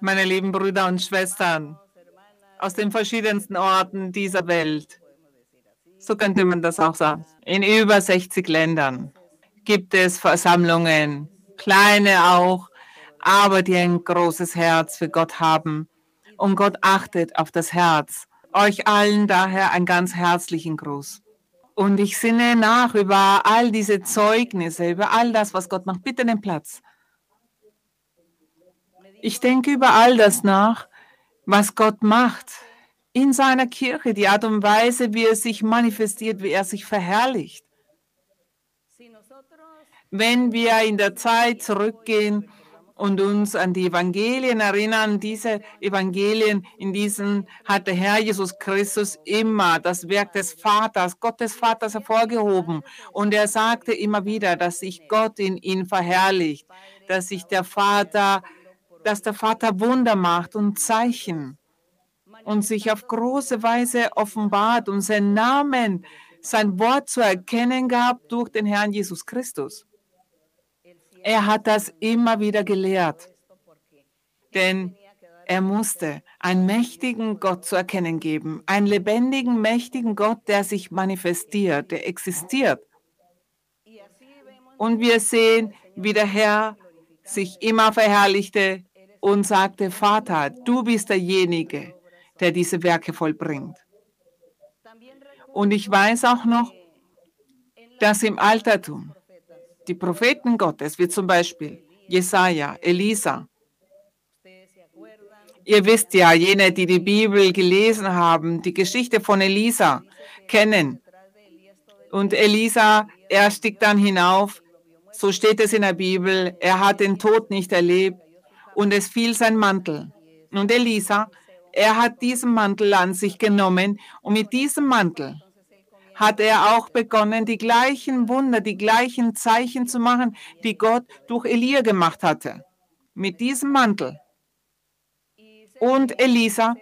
Meine lieben Brüder und Schwestern aus den verschiedensten Orten dieser Welt, so könnte man das auch sagen, in über 60 Ländern gibt es Versammlungen, kleine auch, aber die ein großes Herz für Gott haben. Und Gott achtet auf das Herz. Euch allen daher einen ganz herzlichen Gruß. Und ich sinne nach über all diese Zeugnisse, über all das, was Gott macht. Bitte den Platz. Ich denke über all das nach, was Gott macht in seiner Kirche, die Art und Weise, wie er sich manifestiert, wie er sich verherrlicht. Wenn wir in der Zeit zurückgehen und uns an die Evangelien erinnern, diese Evangelien, in diesen hat der Herr Jesus Christus immer das Werk des Vaters, Gottes Vaters hervorgehoben. Und er sagte immer wieder, dass sich Gott in ihn verherrlicht, dass sich der Vater, dass der Vater Wunder macht und Zeichen und sich auf große Weise offenbart und sein Namen, sein Wort zu erkennen gab durch den Herrn Jesus Christus. Er hat das immer wieder gelehrt, denn er musste einen mächtigen Gott zu erkennen geben, einen lebendigen, mächtigen Gott, der sich manifestiert, der existiert. Und wir sehen, wie der Herr sich immer verherrlichte und sagte, Vater, du bist derjenige, der diese Werke vollbringt. Und ich weiß auch noch, dass im Altertum die Propheten Gottes, wie zum Beispiel Jesaja, Elisa, ihr wisst ja, jene, die die Bibel gelesen haben, die Geschichte von Elisa kennen. Und Elisa, er stieg dann hinauf, so steht es in der Bibel, er hat den Tod nicht erlebt und es fiel sein Mantel. Und Elisa, er hat diesen Mantel an sich genommen und mit diesem Mantel hat er auch begonnen, die gleichen Wunder, die gleichen Zeichen zu machen, die Gott durch Elia gemacht hatte. Mit diesem Mantel. Und Elisa,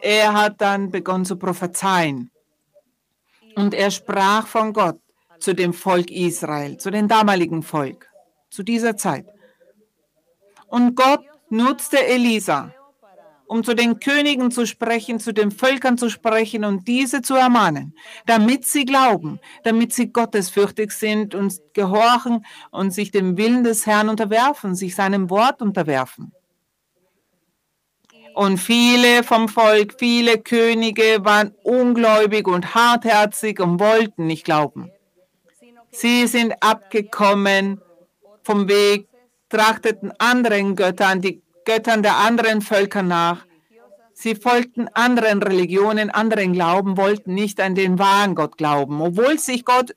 er hat dann begonnen zu prophezeien. Und er sprach von Gott zu dem Volk Israel, zu dem damaligen Volk, zu dieser Zeit. Und Gott nutzte Elisa, um zu den Königen zu sprechen, zu den Völkern zu sprechen und diese zu ermahnen, damit sie glauben, damit sie gottesfürchtig sind und gehorchen und sich dem Willen des Herrn unterwerfen, sich seinem Wort unterwerfen. Und viele vom Volk, viele Könige waren ungläubig und hartherzig und wollten nicht glauben. Sie sind abgekommen vom Weg, trachteten anderen Göttern, die Göttern der anderen Völker nach. Sie folgten anderen Religionen, anderen Glauben, wollten nicht an den wahren Gott glauben, obwohl sich Gott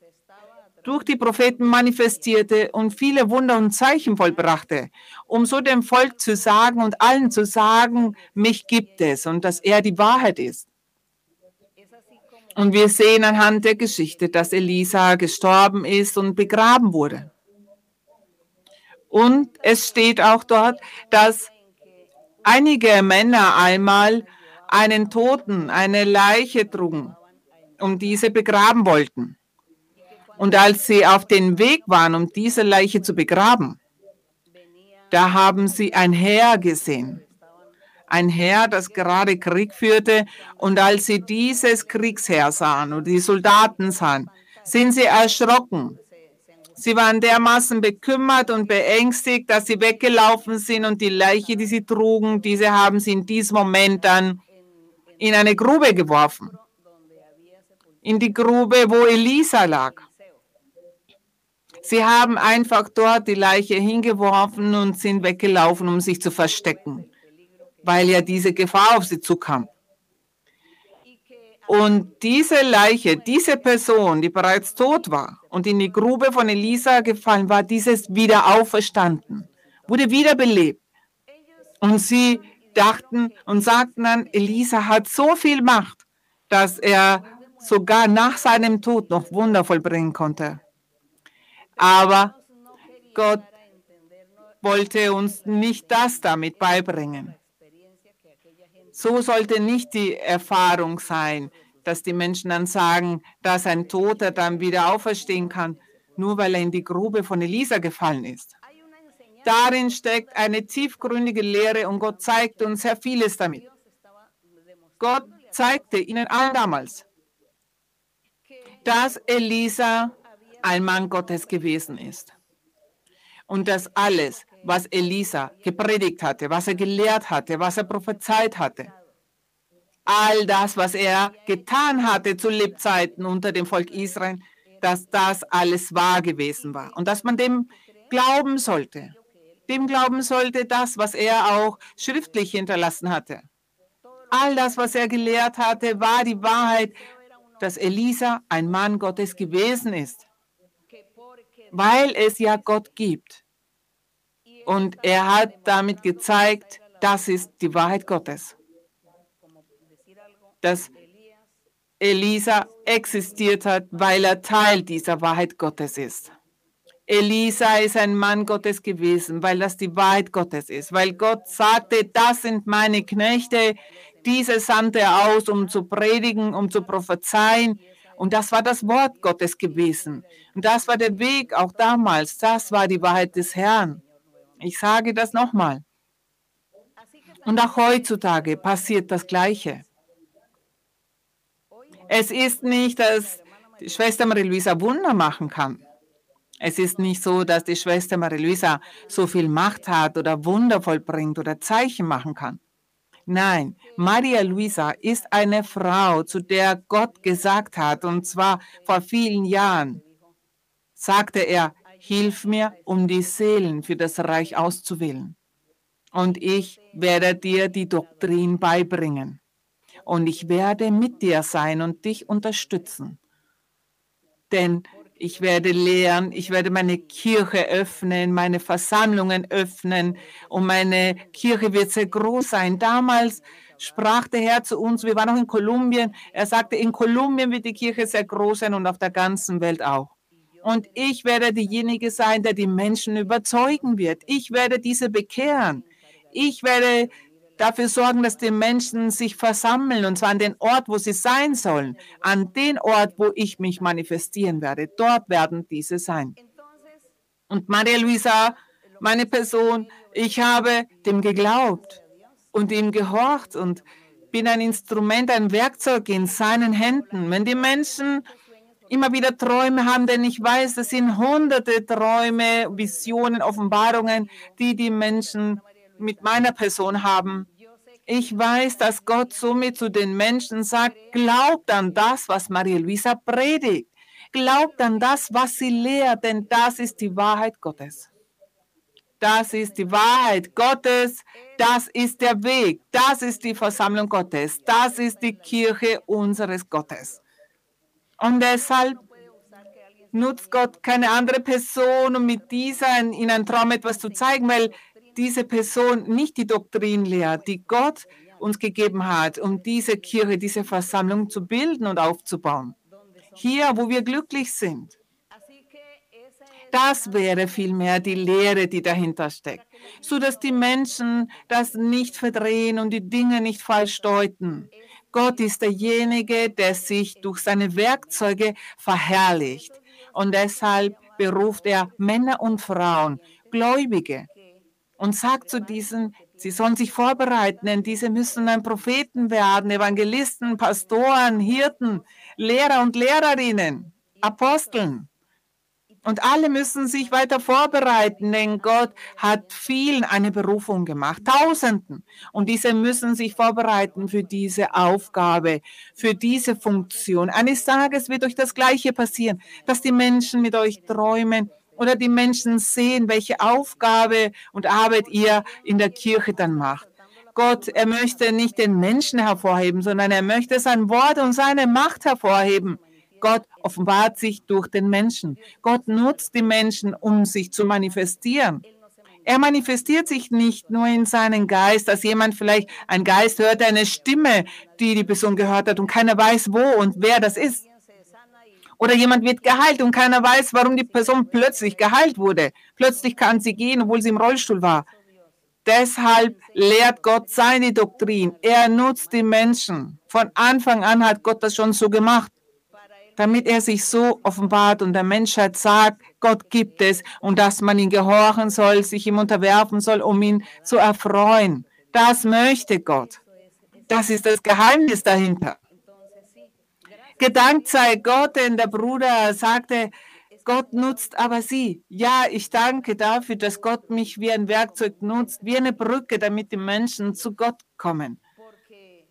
durch die Propheten manifestierte und viele Wunder und Zeichen vollbrachte, um so dem Volk zu sagen und allen zu sagen, mich gibt es und dass er die Wahrheit ist. Und wir sehen anhand der Geschichte, dass Elisa gestorben ist und begraben wurde. Und es steht auch dort, dass einige Männer einmal einen Toten, eine Leiche trugen und diese begraben wollten. Und als sie auf dem Weg waren, um diese Leiche zu begraben, da haben sie ein Heer gesehen. Ein Heer, das gerade Krieg führte. Und als sie dieses Kriegsheer sahen und die Soldaten sahen, sind sie erschrocken Sie waren dermaßen bekümmert und beängstigt, dass sie weggelaufen sind und die Leiche, die sie trugen, diese haben sie in diesem Moment dann in eine Grube geworfen. In die Grube, wo Elisa lag. Sie haben einfach dort die Leiche hingeworfen und sind weggelaufen, um sich zu verstecken, weil ja diese Gefahr auf sie zukam. Und diese Leiche, diese Person, die bereits tot war und in die Grube von Elisa gefallen war, dieses wieder auferstanden, wurde wiederbelebt. Und sie dachten und sagten dann, Elisa hat so viel Macht, dass er sogar nach seinem Tod noch Wunder vollbringen konnte. Aber Gott wollte uns nicht das damit beibringen. So sollte nicht die Erfahrung sein, dass die Menschen dann sagen, dass ein Toter dann wieder auferstehen kann, nur weil er in die Grube von Elisa gefallen ist. Darin steckt eine tiefgründige Lehre und Gott zeigt uns sehr vieles damit. Gott zeigte ihnen allen damals, dass Elisa ein Mann Gottes gewesen ist. Und dass alles, was Elisa gepredigt hatte, was er gelehrt hatte, was er prophezeit hatte, all das, was er getan hatte zu Lebzeiten unter dem Volk Israel, dass das alles wahr gewesen war und dass man dem glauben sollte. Dem glauben sollte das, was er auch schriftlich hinterlassen hatte. All das, was er gelehrt hatte, war die Wahrheit, dass Elisa ein Mann Gottes gewesen ist, weil es ja Gott gibt. Und er hat damit gezeigt, das ist die Wahrheit Gottes. Dass Elisa existiert hat, weil er Teil dieser Wahrheit Gottes ist. Elisa ist ein Mann Gottes gewesen, weil das die Wahrheit Gottes ist, weil Gott sagte, das sind meine Knechte, diese sandte er aus, um zu predigen, um zu prophezeien. Und das war das Wort Gottes gewesen. Und das war der Weg auch damals. Das war die Wahrheit des Herrn. Ich sage das nochmal. Und auch heutzutage passiert das Gleiche. Es ist nicht, dass die Schwester Marie-Louisa Wunder machen kann. Es ist nicht so, dass die Schwester Marie-Louisa so viel Macht hat oder Wunder vollbringt oder Zeichen machen kann. Nein, Maria Luisa ist eine Frau, zu der Gott gesagt hat, und zwar vor vielen Jahren, sagte er, hilf mir, um die Seelen für das Reich auszuwählen. Und ich werde dir die Doktrin beibringen. Und ich werde mit dir sein und dich unterstützen. Denn ich werde lehren, ich werde meine Kirche öffnen, meine Versammlungen öffnen und meine Kirche wird sehr groß sein. Damals sprach der Herr zu uns, wir waren noch in Kolumbien, er sagte, in Kolumbien wird die Kirche sehr groß sein und auf der ganzen Welt auch. Und ich werde diejenige sein, der die Menschen überzeugen wird. Ich werde diese bekehren. Ich werde dafür sorgen, dass die Menschen sich versammeln, und zwar an den Ort, wo sie sein sollen, an den Ort, wo ich mich manifestieren werde. Dort werden diese sein. Und Maria Luisa, meine Person, ich habe dem geglaubt und ihm gehorcht und bin ein Instrument, ein Werkzeug in seinen Händen. Wenn die Menschen immer wieder Träume haben, denn ich weiß, das sind hunderte Träume, Visionen, Offenbarungen, die die Menschen mit meiner Person haben. Ich weiß, dass Gott somit zu den Menschen sagt, glaubt an das, was Maria Luisa predigt. Glaubt an das, was sie lehrt, denn das ist die Wahrheit Gottes. Das ist die Wahrheit Gottes. Das ist der Weg. Das ist die Versammlung Gottes. Das ist die Kirche unseres Gottes. Und deshalb nutzt Gott keine andere Person, um mit dieser in, in einem Traum etwas zu zeigen, weil diese Person nicht die Doktrin lehrt, die Gott uns gegeben hat, um diese Kirche, diese Versammlung zu bilden und aufzubauen. Hier, wo wir glücklich sind. Das wäre vielmehr die Lehre, die dahinter steckt, so dass die Menschen das nicht verdrehen und die Dinge nicht falsch deuten. Gott ist derjenige, der sich durch seine Werkzeuge verherrlicht. Und deshalb beruft er Männer und Frauen, Gläubige, und sagt zu diesen, sie sollen sich vorbereiten, denn diese müssen ein Propheten werden, Evangelisten, Pastoren, Hirten, Lehrer und Lehrerinnen, Aposteln. Und alle müssen sich weiter vorbereiten, denn Gott hat vielen eine Berufung gemacht, Tausenden. Und diese müssen sich vorbereiten für diese Aufgabe, für diese Funktion. Eines Tages wird euch das Gleiche passieren, dass die Menschen mit euch träumen oder die Menschen sehen, welche Aufgabe und Arbeit ihr in der Kirche dann macht. Gott, er möchte nicht den Menschen hervorheben, sondern er möchte sein Wort und seine Macht hervorheben. Gott offenbart sich durch den Menschen. Gott nutzt die Menschen, um sich zu manifestieren. Er manifestiert sich nicht nur in seinen Geist, dass jemand vielleicht ein Geist hört, eine Stimme, die die Person gehört hat und keiner weiß, wo und wer das ist. Oder jemand wird geheilt und keiner weiß, warum die Person plötzlich geheilt wurde. Plötzlich kann sie gehen, obwohl sie im Rollstuhl war. Deshalb lehrt Gott seine Doktrin. Er nutzt die Menschen. Von Anfang an hat Gott das schon so gemacht, damit er sich so offenbart und der Menschheit sagt, Gott gibt es und dass man ihn gehorchen soll, sich ihm unterwerfen soll, um ihn zu erfreuen. Das möchte Gott. Das ist das Geheimnis dahinter. Gedankt sei Gott, denn der Bruder sagte, Gott nutzt aber sie. Ja, ich danke dafür, dass Gott mich wie ein Werkzeug nutzt, wie eine Brücke, damit die Menschen zu Gott kommen.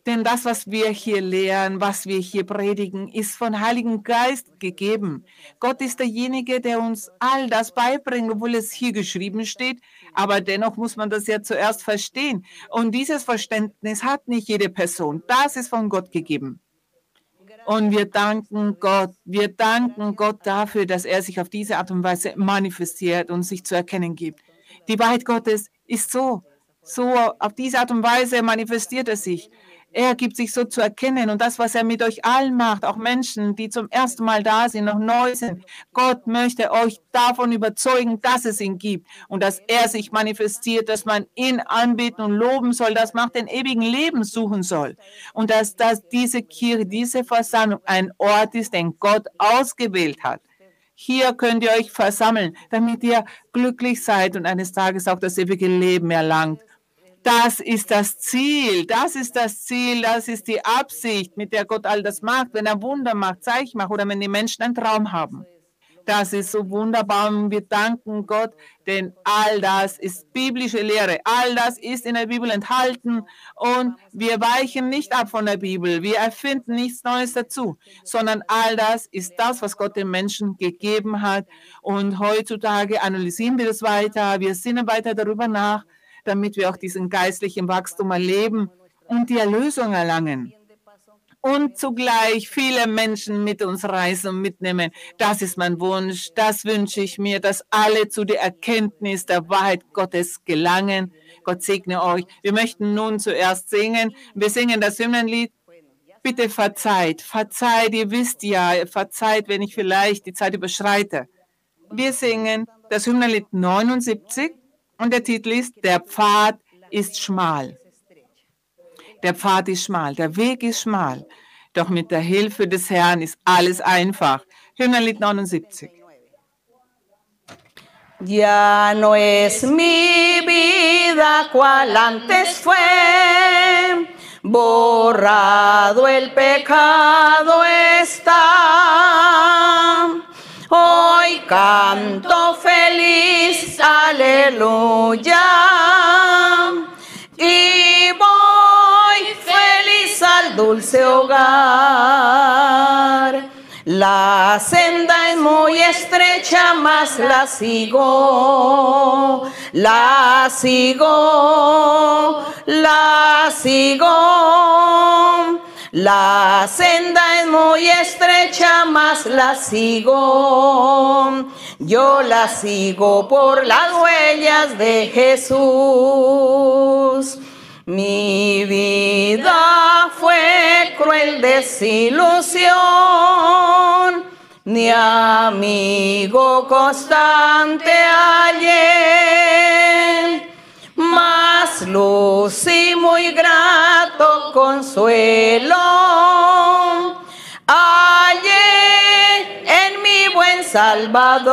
Denn das, was wir hier lehren, was wir hier predigen, ist von Heiligen Geist gegeben. Gott ist derjenige, der uns all das beibringt, obwohl es hier geschrieben steht. Aber dennoch muss man das ja zuerst verstehen. Und dieses Verständnis hat nicht jede Person. Das ist von Gott gegeben. Und wir danken Gott, wir danken Gott dafür, dass er sich auf diese Art und Weise manifestiert und sich zu erkennen gibt. Die Wahrheit Gottes ist so, so auf diese Art und Weise manifestiert er sich. Er gibt sich so zu erkennen und das, was er mit euch allen macht, auch Menschen, die zum ersten Mal da sind, noch neu sind. Gott möchte euch davon überzeugen, dass es ihn gibt und dass er sich manifestiert, dass man ihn anbeten und loben soll, dass man den ewigen Leben suchen soll und dass, dass diese Kirche, diese Versammlung ein Ort ist, den Gott ausgewählt hat. Hier könnt ihr euch versammeln, damit ihr glücklich seid und eines Tages auch das ewige Leben erlangt. Das ist das Ziel, das ist das Ziel, das ist die Absicht, mit der Gott all das macht, wenn er Wunder macht, Zeichen macht oder wenn die Menschen einen Traum haben. Das ist so wunderbar und wir danken Gott, denn all das ist biblische Lehre. All das ist in der Bibel enthalten und wir weichen nicht ab von der Bibel. Wir erfinden nichts Neues dazu, sondern all das ist das, was Gott den Menschen gegeben hat. Und heutzutage analysieren wir das weiter, wir sinnen weiter darüber nach damit wir auch diesen geistlichen Wachstum erleben und die Erlösung erlangen. Und zugleich viele Menschen mit uns reisen und mitnehmen. Das ist mein Wunsch. Das wünsche ich mir, dass alle zu der Erkenntnis der Wahrheit Gottes gelangen. Gott segne euch. Wir möchten nun zuerst singen. Wir singen das Hymnenlied. Bitte verzeiht, verzeiht, ihr wisst ja, verzeiht, wenn ich vielleicht die Zeit überschreite. Wir singen das Hymnenlied 79 und der Titel ist, der Pfad ist schmal. Der Pfad ist schmal, der Weg ist schmal. Doch mit der Hilfe des Herrn ist alles einfach. Hymnenlied 79. Ya no es mi vida cual antes fue, borrado el pecado está. Hoy canto feliz, aleluya. Y voy feliz al dulce hogar. La senda es muy estrecha, mas la sigo, la sigo, la sigo. La senda es muy estrecha, mas la sigo. Yo la sigo por las huellas de Jesús. Mi vida fue cruel desilusión, ni amigo constante ayer más luz y muy grato consuelo. Hallé en mi buen Salvador.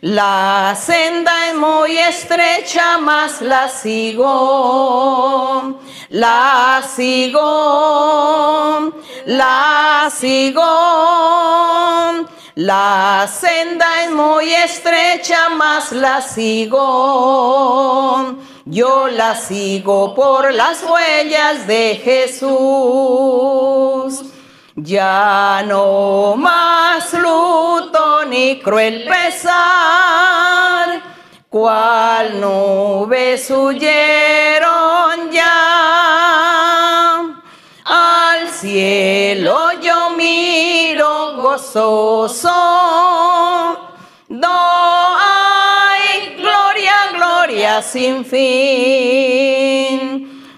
La senda es muy estrecha, mas la sigo. La sigo. La sigo. La senda es muy estrecha, mas la sigo. Yo la sigo por las huellas de Jesús. Ya no más luto ni cruel pesar, cual nubes huyeron ya. Al cielo yo miro gozoso, do hay gloria, gloria sin fin.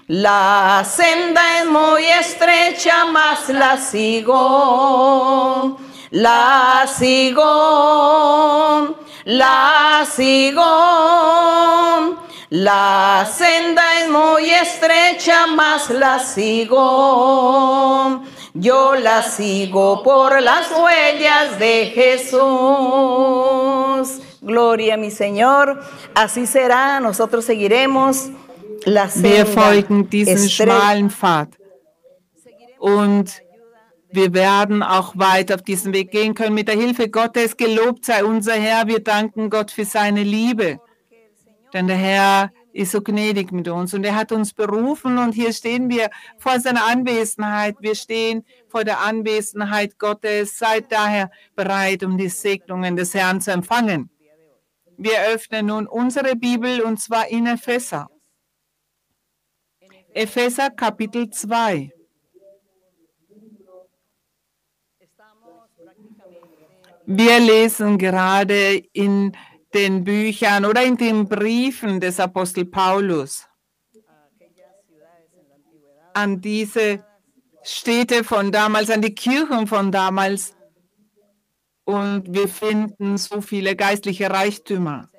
La senda es muy estrecha, mas la sigo, la sigo, la sigo. La senda es muy estrecha, mas la sigo. yo la sigo por las huellas de Jesús. Gloria a mi Señor, así será, nosotros seguiremos la Wir senda folgen diesem estrecha. schmalen Pfad. Und wir werden auch weiter auf diesem Weg gehen können mit der Hilfe Gottes. Gelobt sei unser Herr. Wir danken Gott für seine Liebe. Denn der Herr ist so gnädig mit uns und er hat uns berufen und hier stehen wir vor seiner Anwesenheit. Wir stehen vor der Anwesenheit Gottes. Seid daher bereit, um die Segnungen des Herrn zu empfangen. Wir öffnen nun unsere Bibel und zwar in Epheser. Epheser Kapitel 2. Wir lesen gerade in den Büchern oder in den Briefen des Apostel Paulus an diese Städte von damals, an die Kirchen von damals. Und wir finden so viele geistliche Reichtümer.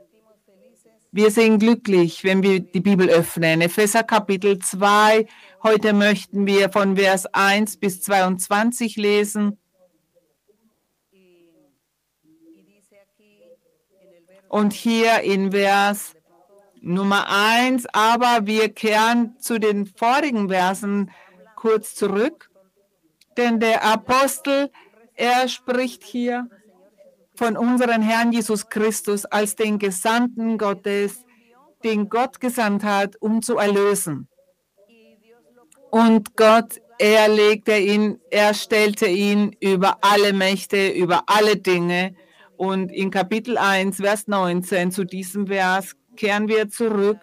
Wir sind glücklich, wenn wir die Bibel öffnen. Epheser Kapitel 2. Heute möchten wir von Vers 1 bis 22 lesen. Und hier in Vers Nummer 1, aber wir kehren zu den vorigen Versen kurz zurück, denn der Apostel, er spricht hier von unserem Herrn Jesus Christus als den Gesandten Gottes, den Gott gesandt hat, um zu erlösen. Und Gott, er legte ihn, er stellte ihn über alle Mächte, über alle Dinge. Und in Kapitel 1, Vers 19, zu diesem Vers kehren wir zurück.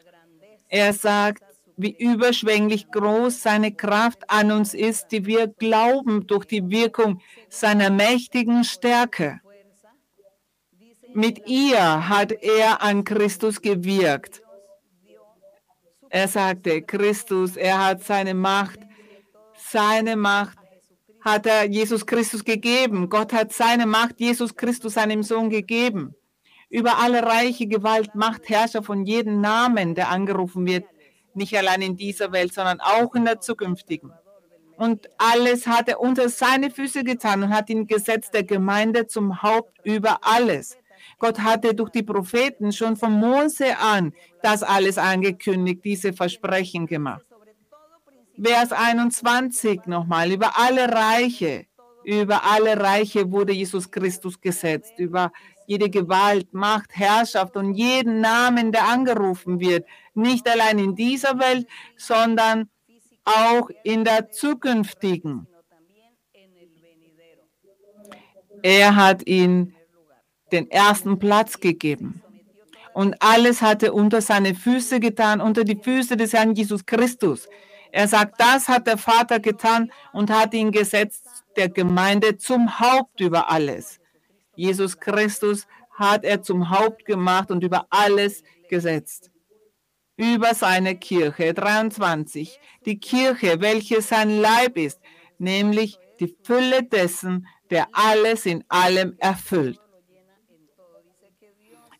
Er sagt, wie überschwänglich groß seine Kraft an uns ist, die wir glauben durch die Wirkung seiner mächtigen Stärke. Mit ihr hat er an Christus gewirkt. Er sagte, Christus, er hat seine Macht, seine Macht hat er Jesus Christus gegeben. Gott hat seine Macht Jesus Christus seinem Sohn gegeben. Über alle reiche Gewalt, Macht, Herrscher von jedem Namen, der angerufen wird, nicht allein in dieser Welt, sondern auch in der zukünftigen. Und alles hat er unter seine Füße getan und hat ihn gesetzt der Gemeinde zum Haupt über alles. Gott hatte durch die Propheten schon von Mose an das alles angekündigt, diese Versprechen gemacht. Vers 21 nochmal, über alle Reiche, über alle Reiche wurde Jesus Christus gesetzt, über jede Gewalt, Macht, Herrschaft und jeden Namen, der angerufen wird, nicht allein in dieser Welt, sondern auch in der zukünftigen. Er hat ihnen den ersten Platz gegeben. Und alles hatte unter seine Füße getan, unter die Füße des Herrn Jesus Christus. Er sagt, das hat der Vater getan und hat ihn gesetzt, der Gemeinde zum Haupt über alles. Jesus Christus hat er zum Haupt gemacht und über alles gesetzt. Über seine Kirche, 23, die Kirche, welche sein Leib ist, nämlich die Fülle dessen, der alles in allem erfüllt.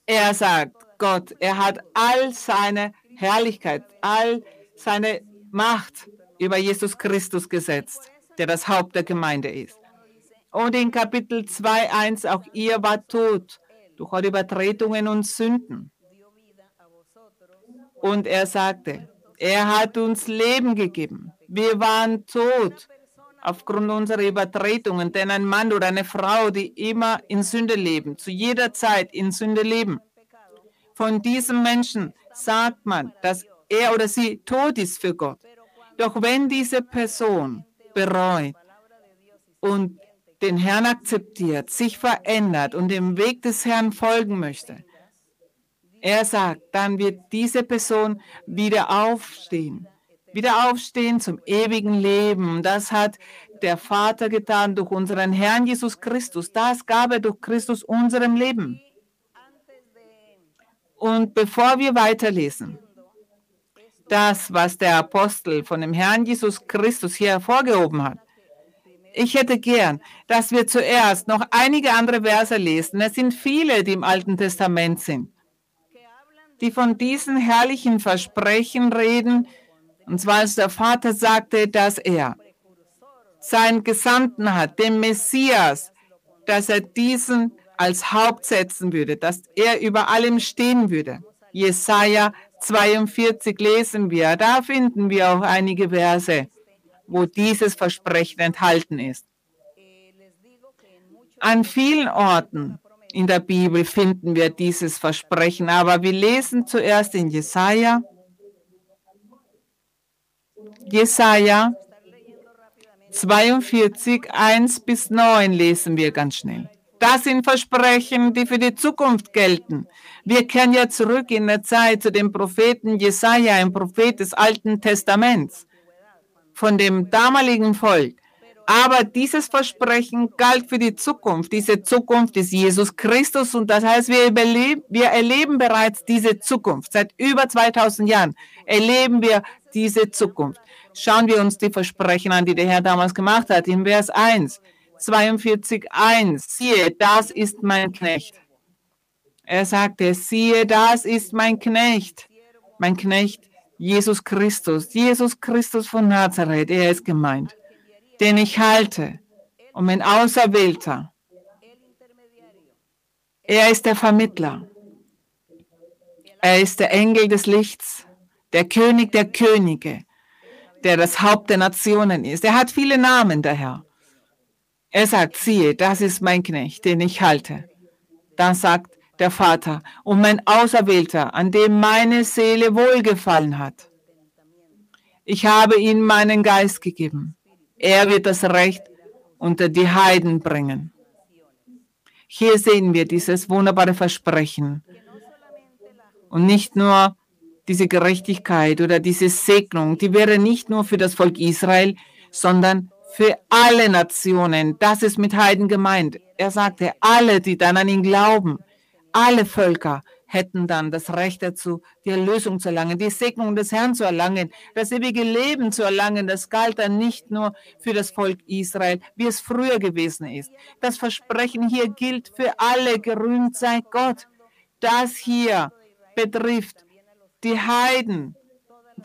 Er sagt, Gott, er hat all seine Herrlichkeit, all seine Macht über Jesus Christus gesetzt, der das Haupt der Gemeinde ist. Und in Kapitel 2.1, auch ihr wart tot durch eure Übertretungen und Sünden. Und er sagte, er hat uns Leben gegeben. Wir waren tot aufgrund unserer Übertretungen, denn ein Mann oder eine Frau, die immer in Sünde leben, zu jeder Zeit in Sünde leben, von diesem Menschen sagt man, dass er oder sie tot ist für Gott. Doch wenn diese Person bereut und den Herrn akzeptiert, sich verändert und dem Weg des Herrn folgen möchte, er sagt, dann wird diese Person wieder aufstehen, wieder aufstehen zum ewigen Leben. Das hat der Vater getan durch unseren Herrn Jesus Christus. Das gab er durch Christus unserem Leben. Und bevor wir weiterlesen, das, was der Apostel von dem Herrn Jesus Christus hier hervorgehoben hat, ich hätte gern, dass wir zuerst noch einige andere Verse lesen. Es sind viele, die im Alten Testament sind, die von diesen herrlichen Versprechen reden. Und zwar als der Vater sagte, dass er seinen Gesandten hat, den Messias, dass er diesen als Haupt setzen würde, dass er über allem stehen würde. Jesaja 42 lesen wir, da finden wir auch einige Verse, wo dieses Versprechen enthalten ist. An vielen Orten in der Bibel finden wir dieses Versprechen, aber wir lesen zuerst in Jesaja. Jesaja 42, 1 bis 9 lesen wir ganz schnell. Das sind Versprechen, die für die Zukunft gelten. Wir kehren ja zurück in der Zeit zu dem Propheten Jesaja, ein Prophet des Alten Testaments, von dem damaligen Volk. Aber dieses Versprechen galt für die Zukunft. Diese Zukunft ist Jesus Christus und das heißt, wir, wir erleben bereits diese Zukunft. Seit über 2000 Jahren erleben wir diese Zukunft. Schauen wir uns die Versprechen an, die der Herr damals gemacht hat. In Vers 1, 42, 1. Siehe, das ist mein Knecht. Er sagte, siehe, das ist mein Knecht. Mein Knecht, Jesus Christus. Jesus Christus von Nazareth, er ist gemeint den ich halte, um ein Auserwählter. Er ist der Vermittler. Er ist der Engel des Lichts, der König der Könige, der das Haupt der Nationen ist. Er hat viele Namen, der Herr. Er sagt, siehe, das ist mein Knecht, den ich halte. Dann sagt der Vater, um mein Auserwählter, an dem meine Seele wohlgefallen hat. Ich habe ihm meinen Geist gegeben. Er wird das Recht unter die Heiden bringen. Hier sehen wir dieses wunderbare Versprechen. Und nicht nur diese Gerechtigkeit oder diese Segnung, die wäre nicht nur für das Volk Israel, sondern für alle Nationen. Das ist mit Heiden gemeint. Er sagte, alle, die dann an ihn glauben, alle Völker hätten dann das Recht dazu, die Erlösung zu erlangen, die Segnung des Herrn zu erlangen, das ewige Leben zu erlangen. Das galt dann nicht nur für das Volk Israel, wie es früher gewesen ist. Das Versprechen hier gilt für alle. Gerühmt sei Gott. Das hier betrifft die Heiden,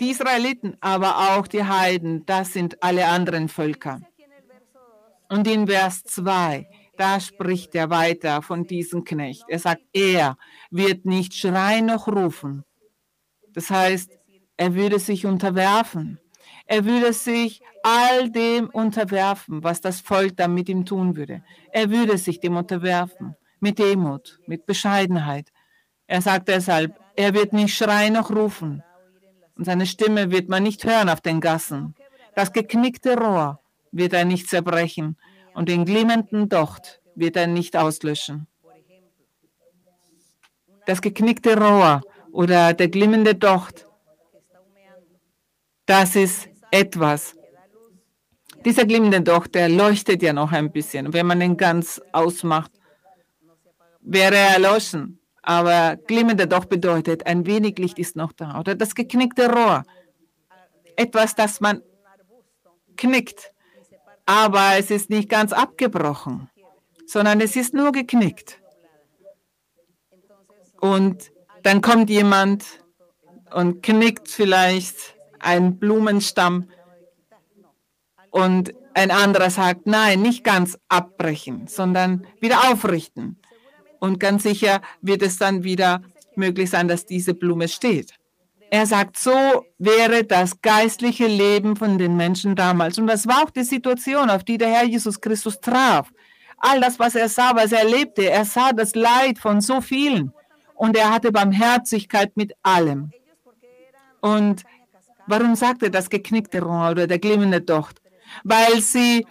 die Israeliten, aber auch die Heiden. Das sind alle anderen Völker. Und in Vers 2 da spricht er weiter von diesem Knecht. Er sagt, er wird nicht schreien noch rufen. Das heißt, er würde sich unterwerfen. Er würde sich all dem unterwerfen, was das Volk dann mit ihm tun würde. Er würde sich dem unterwerfen, mit Demut, mit Bescheidenheit. Er sagt deshalb, er wird nicht schreien noch rufen. Und seine Stimme wird man nicht hören auf den Gassen. Das geknickte Rohr wird er nicht zerbrechen und den glimmenden Docht wird er nicht auslöschen. Das geknickte Rohr oder der glimmende Docht, das ist etwas. Dieser glimmende Docht, der leuchtet ja noch ein bisschen. Wenn man ihn ganz ausmacht, wäre er erloschen. Aber glimmender Docht bedeutet, ein wenig Licht ist noch da. Oder das geknickte Rohr. Etwas, das man knickt aber es ist nicht ganz abgebrochen, sondern es ist nur geknickt. Und dann kommt jemand und knickt vielleicht einen Blumenstamm und ein anderer sagt, nein, nicht ganz abbrechen, sondern wieder aufrichten. Und ganz sicher wird es dann wieder möglich sein, dass diese Blume steht. Er sagt, so wäre das geistliche Leben von den Menschen damals. Und das war auch die Situation, auf die der Herr Jesus Christus traf. All das, was er sah, was er erlebte, er sah das Leid von so vielen. Und er hatte Barmherzigkeit mit allem. Und warum sagt er das geknickte Rohr oder der glimmende Docht? Weil sie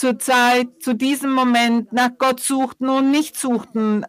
zur Zeit, zu diesem Moment nach Gott suchten und nicht suchten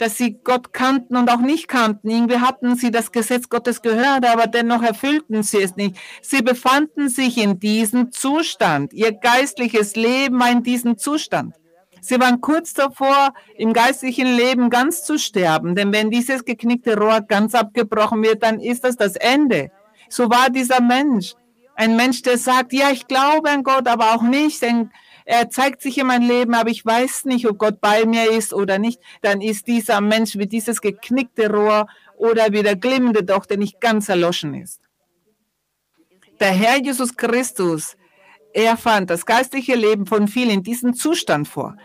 dass sie Gott kannten und auch nicht kannten. Irgendwie hatten sie das Gesetz Gottes gehört, aber dennoch erfüllten sie es nicht. Sie befanden sich in diesem Zustand. Ihr geistliches Leben war in diesem Zustand. Sie waren kurz davor, im geistlichen Leben ganz zu sterben, denn wenn dieses geknickte Rohr ganz abgebrochen wird, dann ist das das Ende. So war dieser Mensch. Ein Mensch, der sagt, ja, ich glaube an Gott, aber auch nicht, denn er zeigt sich in meinem Leben, aber ich weiß nicht, ob Gott bei mir ist oder nicht, dann ist dieser Mensch wie dieses geknickte Rohr oder wie der glimmende Doch, der nicht ganz erloschen ist. Der Herr Jesus Christus er fand das geistliche Leben von vielen in diesem Zustand vor.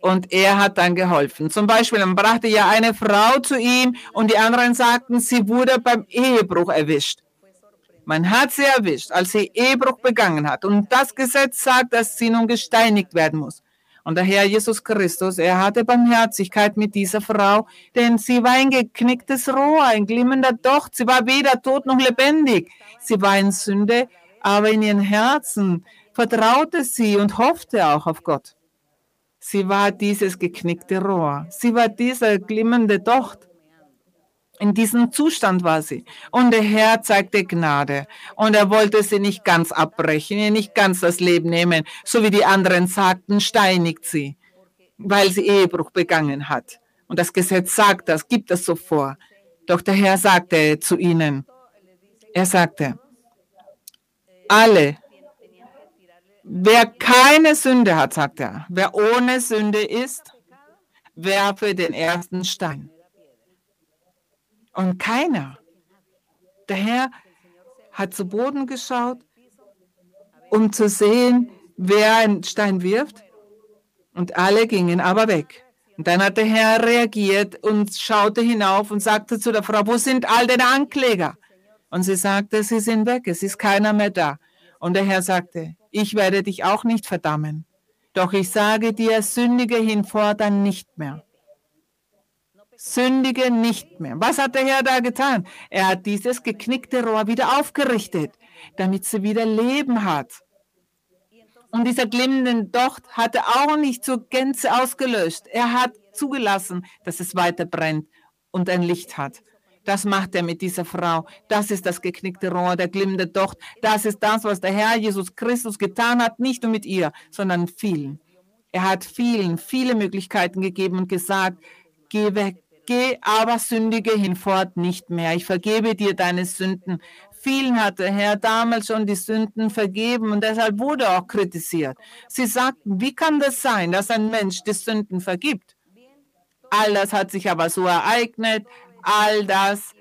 Und er hat dann geholfen. Zum Beispiel, dann brachte ja eine Frau zu ihm und die anderen sagten, sie wurde beim Ehebruch erwischt. Man hat sie erwischt, als sie Ehebruch begangen hat. Und das Gesetz sagt, dass sie nun gesteinigt werden muss. Und der Herr Jesus Christus, er hatte Barmherzigkeit mit dieser Frau, denn sie war ein geknicktes Rohr, ein glimmender Docht. Sie war weder tot noch lebendig. Sie war in Sünde, aber in ihrem Herzen vertraute sie und hoffte auch auf Gott. Sie war dieses geknickte Rohr. Sie war dieser glimmende Docht. In diesem Zustand war sie. Und der Herr zeigte Gnade. Und er wollte sie nicht ganz abbrechen, ihr nicht ganz das Leben nehmen, so wie die anderen sagten, steinigt sie, weil sie Ehebruch begangen hat. Und das Gesetz sagt das, gibt das so vor. Doch der Herr sagte zu ihnen, er sagte, alle, wer keine Sünde hat, sagt er, wer ohne Sünde ist, werfe den ersten Stein. Und keiner. Der Herr hat zu Boden geschaut, um zu sehen, wer einen Stein wirft. Und alle gingen aber weg. Und dann hat der Herr reagiert und schaute hinauf und sagte zu der Frau, wo sind all deine Ankläger? Und sie sagte, sie sind weg, es ist keiner mehr da. Und der Herr sagte, ich werde dich auch nicht verdammen. Doch ich sage dir, sündige hinfort nicht mehr sündige nicht mehr. Was hat der Herr da getan? Er hat dieses geknickte Rohr wieder aufgerichtet, damit sie wieder Leben hat. Und dieser glimmende Docht hatte auch nicht zur Gänze ausgelöscht. Er hat zugelassen, dass es weiter brennt und ein Licht hat. Das macht er mit dieser Frau. Das ist das geknickte Rohr, der glimmende Docht. Das ist das, was der Herr Jesus Christus getan hat, nicht nur mit ihr, sondern vielen. Er hat vielen, viele Möglichkeiten gegeben und gesagt, geh weg, Geh aber sündige hinfort nicht mehr. Ich vergebe dir deine Sünden. Vielen hat der Herr damals schon die Sünden vergeben und deshalb wurde auch kritisiert. Sie sagten, wie kann das sein, dass ein Mensch die Sünden vergibt? All das hat sich aber so ereignet. All das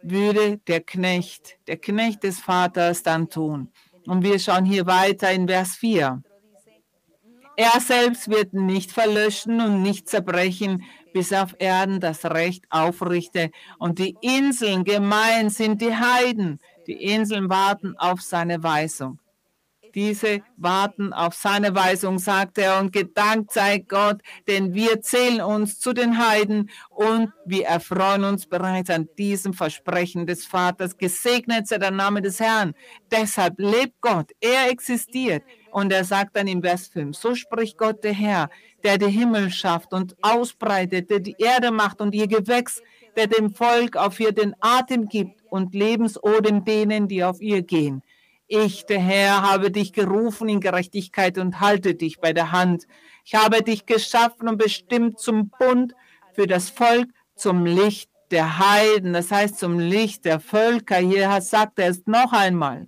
würde der Knecht, der Knecht des Vaters dann tun. Und wir schauen hier weiter in Vers 4. Er selbst wird nicht verlöschen und nicht zerbrechen, bis auf Erden das Recht aufrichte. Und die Inseln gemein sind die Heiden. Die Inseln warten auf seine Weisung. Diese warten auf seine Weisung, sagt er, und gedankt sei Gott, denn wir zählen uns zu den Heiden und wir erfreuen uns bereits an diesem Versprechen des Vaters. Gesegnet sei der Name des Herrn. Deshalb lebt Gott, er existiert. Und er sagt dann im Vers 5, so spricht Gott der Herr, der die Himmel schafft und ausbreitet, der die Erde macht und ihr Gewächs, der dem Volk auf ihr den Atem gibt und Lebensodem denen, die auf ihr gehen. Ich, der Herr, habe dich gerufen in Gerechtigkeit und halte dich bei der Hand. Ich habe dich geschaffen und bestimmt zum Bund für das Volk, zum Licht der Heiden, das heißt zum Licht der Völker. Hier sagt er es noch einmal.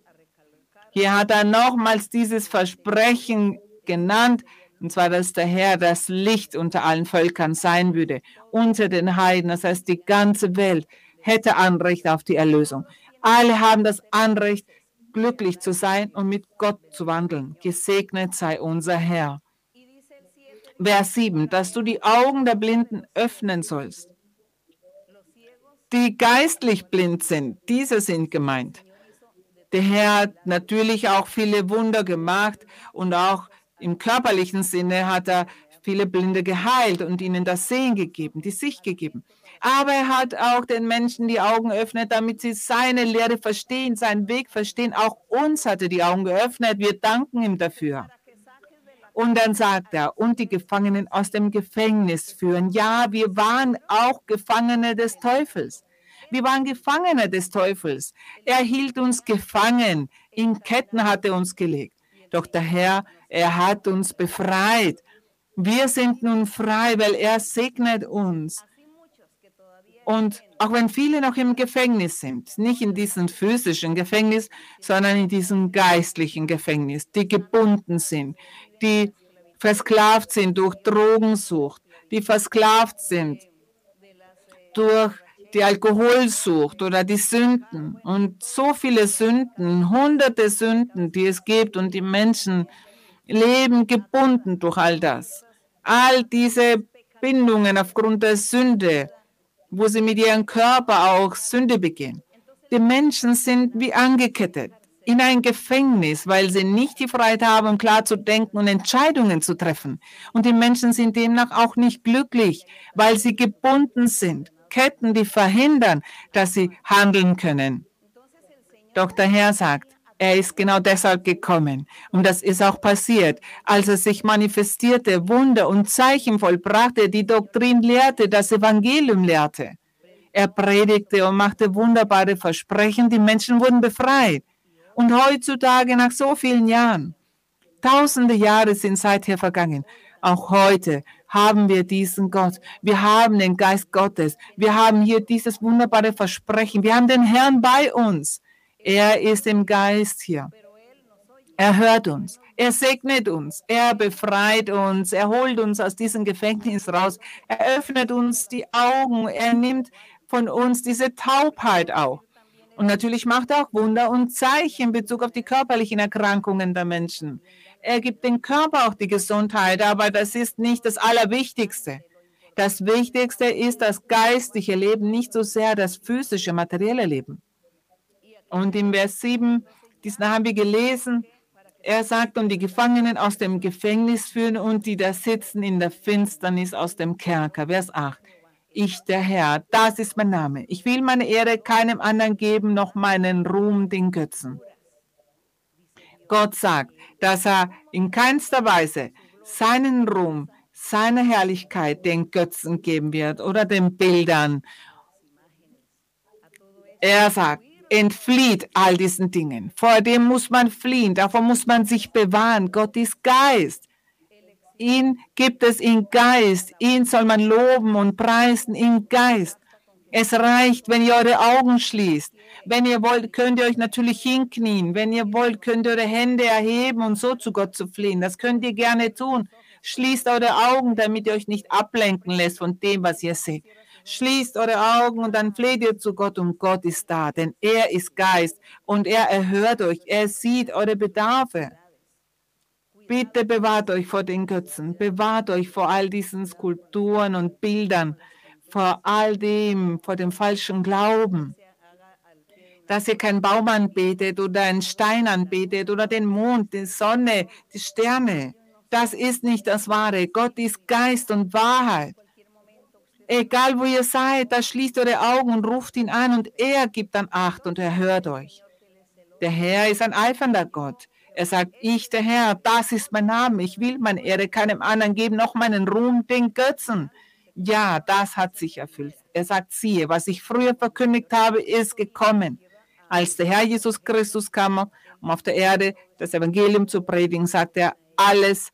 Hier hat er nochmals dieses Versprechen genannt, und zwar, dass der Herr das Licht unter allen Völkern sein würde, unter den Heiden, das heißt die ganze Welt hätte Anrecht auf die Erlösung. Alle haben das Anrecht, glücklich zu sein und mit Gott zu wandeln. Gesegnet sei unser Herr. Vers 7, dass du die Augen der Blinden öffnen sollst. Die geistlich blind sind, diese sind gemeint. Der Herr hat natürlich auch viele Wunder gemacht und auch im körperlichen Sinne hat er viele Blinde geheilt und ihnen das Sehen gegeben, die Sicht gegeben. Aber er hat auch den Menschen die Augen geöffnet, damit sie seine Lehre verstehen, seinen Weg verstehen. Auch uns hat er die Augen geöffnet. Wir danken ihm dafür. Und dann sagt er, und die Gefangenen aus dem Gefängnis führen. Ja, wir waren auch Gefangene des Teufels. Wir waren Gefangene des Teufels. Er hielt uns gefangen. In Ketten hat er uns gelegt. Doch der Herr, er hat uns befreit. Wir sind nun frei, weil er segnet uns. Und auch wenn viele noch im Gefängnis sind, nicht in diesem physischen Gefängnis, sondern in diesem geistlichen Gefängnis, die gebunden sind, die versklavt sind durch Drogensucht, die versklavt sind durch die Alkoholsucht oder die Sünden und so viele Sünden, hunderte Sünden, die es gibt und die Menschen leben gebunden durch all das. All diese Bindungen aufgrund der Sünde, wo sie mit ihrem Körper auch Sünde begehen. Die Menschen sind wie angekettet in ein Gefängnis, weil sie nicht die Freiheit haben, klar zu denken und Entscheidungen zu treffen. Und die Menschen sind demnach auch nicht glücklich, weil sie gebunden sind. Ketten, die verhindern, dass sie handeln können. Doch der Herr sagt, er ist genau deshalb gekommen. Und das ist auch passiert, als er sich manifestierte, Wunder und Zeichen vollbrachte, die Doktrin lehrte, das Evangelium lehrte. Er predigte und machte wunderbare Versprechen. Die Menschen wurden befreit. Und heutzutage, nach so vielen Jahren, tausende Jahre sind seither vergangen, auch heute haben wir diesen Gott. Wir haben den Geist Gottes. Wir haben hier dieses wunderbare Versprechen. Wir haben den Herrn bei uns. Er ist im Geist hier. Er hört uns. Er segnet uns. Er befreit uns. Er holt uns aus diesem Gefängnis raus. Er öffnet uns die Augen. Er nimmt von uns diese Taubheit auch. Und natürlich macht er auch Wunder und Zeichen in Bezug auf die körperlichen Erkrankungen der Menschen. Er gibt dem Körper auch die Gesundheit, aber das ist nicht das Allerwichtigste. Das Wichtigste ist das geistige Leben, nicht so sehr das physische, materielle Leben. Und im Vers 7, diesen haben wir gelesen, er sagt, und die Gefangenen aus dem Gefängnis führen und die da sitzen in der Finsternis aus dem Kerker. Vers 8. Ich, der Herr, das ist mein Name. Ich will meine Ehre keinem anderen geben, noch meinen Ruhm den Götzen. Gott sagt, dass er in keinster Weise seinen Ruhm, seine Herrlichkeit den Götzen geben wird oder den Bildern. Er sagt, entflieht all diesen Dingen. Vor dem muss man fliehen, davor muss man sich bewahren. Gott ist Geist. Ihn gibt es in Geist. Ihn soll man loben und preisen in Geist. Es reicht, wenn ihr eure Augen schließt. Wenn ihr wollt, könnt ihr euch natürlich hinknien. Wenn ihr wollt, könnt ihr eure Hände erheben und so zu Gott zu fliehen. Das könnt ihr gerne tun. Schließt eure Augen, damit ihr euch nicht ablenken lässt von dem, was ihr seht. Schließt eure Augen und dann fleht ihr zu Gott und Gott ist da, denn er ist Geist und er erhört euch. Er sieht eure Bedarfe. Bitte bewahrt euch vor den Götzen, bewahrt euch vor all diesen Skulpturen und Bildern vor all dem, vor dem falschen Glauben, dass ihr keinen Baum anbetet oder einen Stein anbetet oder den Mond, die Sonne, die Sterne. Das ist nicht das Wahre. Gott ist Geist und Wahrheit. Egal wo ihr seid, da schließt eure Augen und ruft ihn an und er gibt dann Acht und er hört euch. Der Herr ist ein eifernder Gott. Er sagt, ich, der Herr, das ist mein Name. Ich will meine Ehre keinem anderen geben, noch meinen Ruhm den Götzen. Ja, das hat sich erfüllt. Er sagt, siehe, was ich früher verkündigt habe, ist gekommen. Als der Herr Jesus Christus kam, um auf der Erde das Evangelium zu predigen, sagt er, alles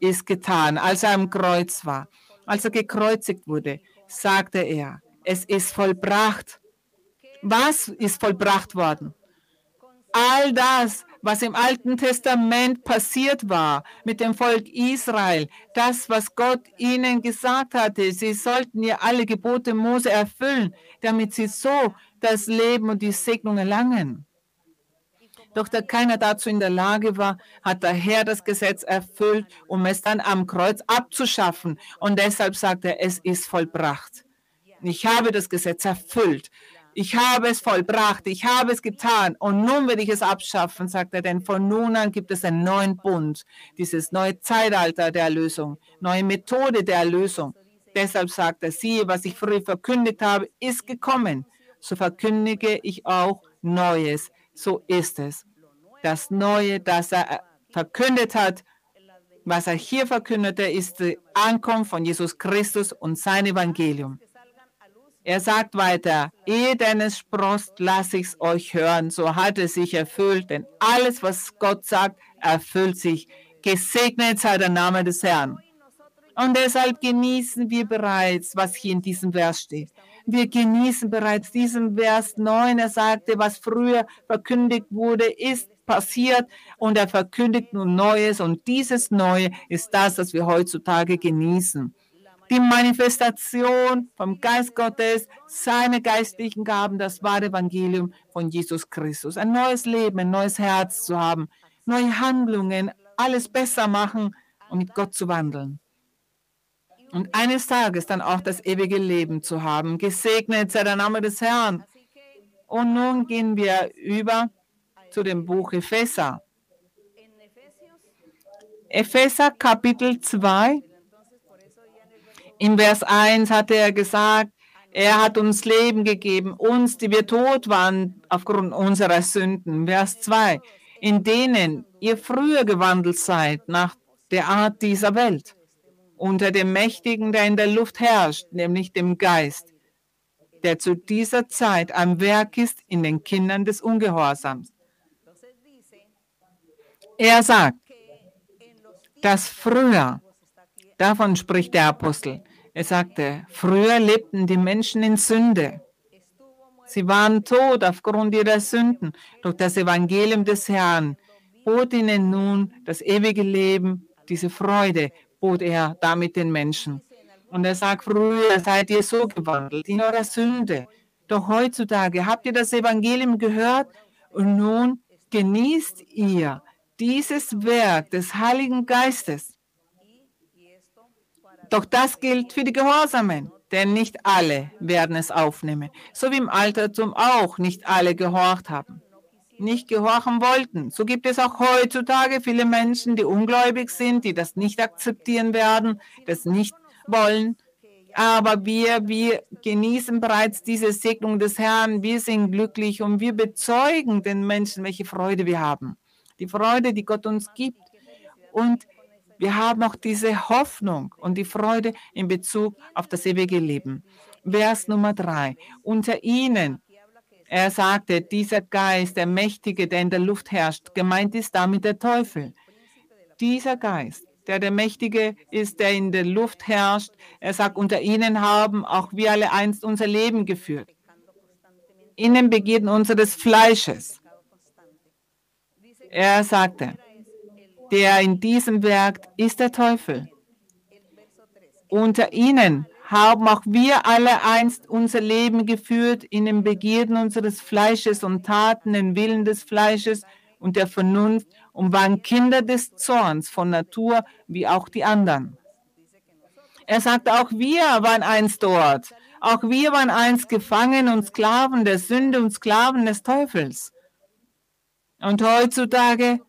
ist getan. Als er am Kreuz war, als er gekreuzigt wurde, sagte er, es ist vollbracht. Was ist vollbracht worden? All das, was im Alten Testament passiert war mit dem Volk Israel, das, was Gott ihnen gesagt hatte, sie sollten ja alle Gebote Mose erfüllen, damit sie so das Leben und die Segnung erlangen. Doch da keiner dazu in der Lage war, hat der Herr das Gesetz erfüllt, um es dann am Kreuz abzuschaffen. Und deshalb sagt er, es ist vollbracht. Ich habe das Gesetz erfüllt. Ich habe es vollbracht, ich habe es getan und nun werde ich es abschaffen, sagt er, denn von nun an gibt es einen neuen Bund, dieses neue Zeitalter der Erlösung, neue Methode der Erlösung. Deshalb sagt er, siehe, was ich früher verkündigt habe, ist gekommen. So verkündige ich auch Neues. So ist es. Das Neue, das er verkündet hat, was er hier verkündete, ist die Ankunft von Jesus Christus und sein Evangelium. Er sagt weiter, ehe deines sprost, lasse ich es euch hören. So hat es sich erfüllt, denn alles, was Gott sagt, erfüllt sich. Gesegnet sei der Name des Herrn. Und deshalb genießen wir bereits, was hier in diesem Vers steht. Wir genießen bereits diesen Vers 9. Er sagte, was früher verkündigt wurde, ist passiert und er verkündigt nun Neues und dieses Neue ist das, was wir heutzutage genießen. die Manifestation vom Geist Gottes, seine geistlichen Gaben, das wahre Evangelium von Jesus Christus. Ein neues Leben, ein neues Herz zu haben, neue Handlungen, alles besser machen und mit Gott zu wandeln. Und eines Tages dann auch das ewige Leben zu haben. Gesegnet sei der Name des Herrn. Und nun gehen wir über zu dem Buch Epheser. Epheser Kapitel 2. In Vers 1 hatte er gesagt, er hat uns Leben gegeben, uns, die wir tot waren aufgrund unserer Sünden. Vers 2, in denen ihr früher gewandelt seid nach der Art dieser Welt, unter dem Mächtigen, der in der Luft herrscht, nämlich dem Geist, der zu dieser Zeit am Werk ist in den Kindern des Ungehorsams. Er sagt, dass früher, davon spricht der Apostel, er sagte, früher lebten die Menschen in Sünde. Sie waren tot aufgrund ihrer Sünden. Doch das Evangelium des Herrn bot ihnen nun das ewige Leben, diese Freude bot er damit den Menschen. Und er sagt, früher seid ihr so gewandelt in eurer Sünde. Doch heutzutage habt ihr das Evangelium gehört und nun genießt ihr dieses Werk des Heiligen Geistes. Doch das gilt für die Gehorsamen, denn nicht alle werden es aufnehmen, so wie im Altertum auch nicht alle gehorcht haben, nicht gehorchen wollten. So gibt es auch heutzutage viele Menschen, die ungläubig sind, die das nicht akzeptieren werden, das nicht wollen. Aber wir, wir genießen bereits diese Segnung des Herrn. Wir sind glücklich und wir bezeugen den Menschen, welche Freude wir haben die Freude, die Gott uns gibt. Und wir haben auch diese Hoffnung und die Freude in Bezug auf das ewige Leben. Vers Nummer drei. Unter ihnen, er sagte, dieser Geist, der Mächtige, der in der Luft herrscht, gemeint ist damit der Teufel. Dieser Geist, der der Mächtige ist, der in der Luft herrscht, er sagt, unter ihnen haben auch wir alle einst unser Leben geführt. In den Begierden unseres Fleisches. Er sagte, der in diesem Werk ist der Teufel. Unter ihnen haben auch wir alle einst unser Leben geführt in den Begierden unseres Fleisches und taten den Willen des Fleisches und der Vernunft und waren Kinder des Zorns von Natur wie auch die anderen. Er sagte, auch wir waren einst dort. Auch wir waren einst gefangen und Sklaven der Sünde und Sklaven des Teufels. Und heutzutage,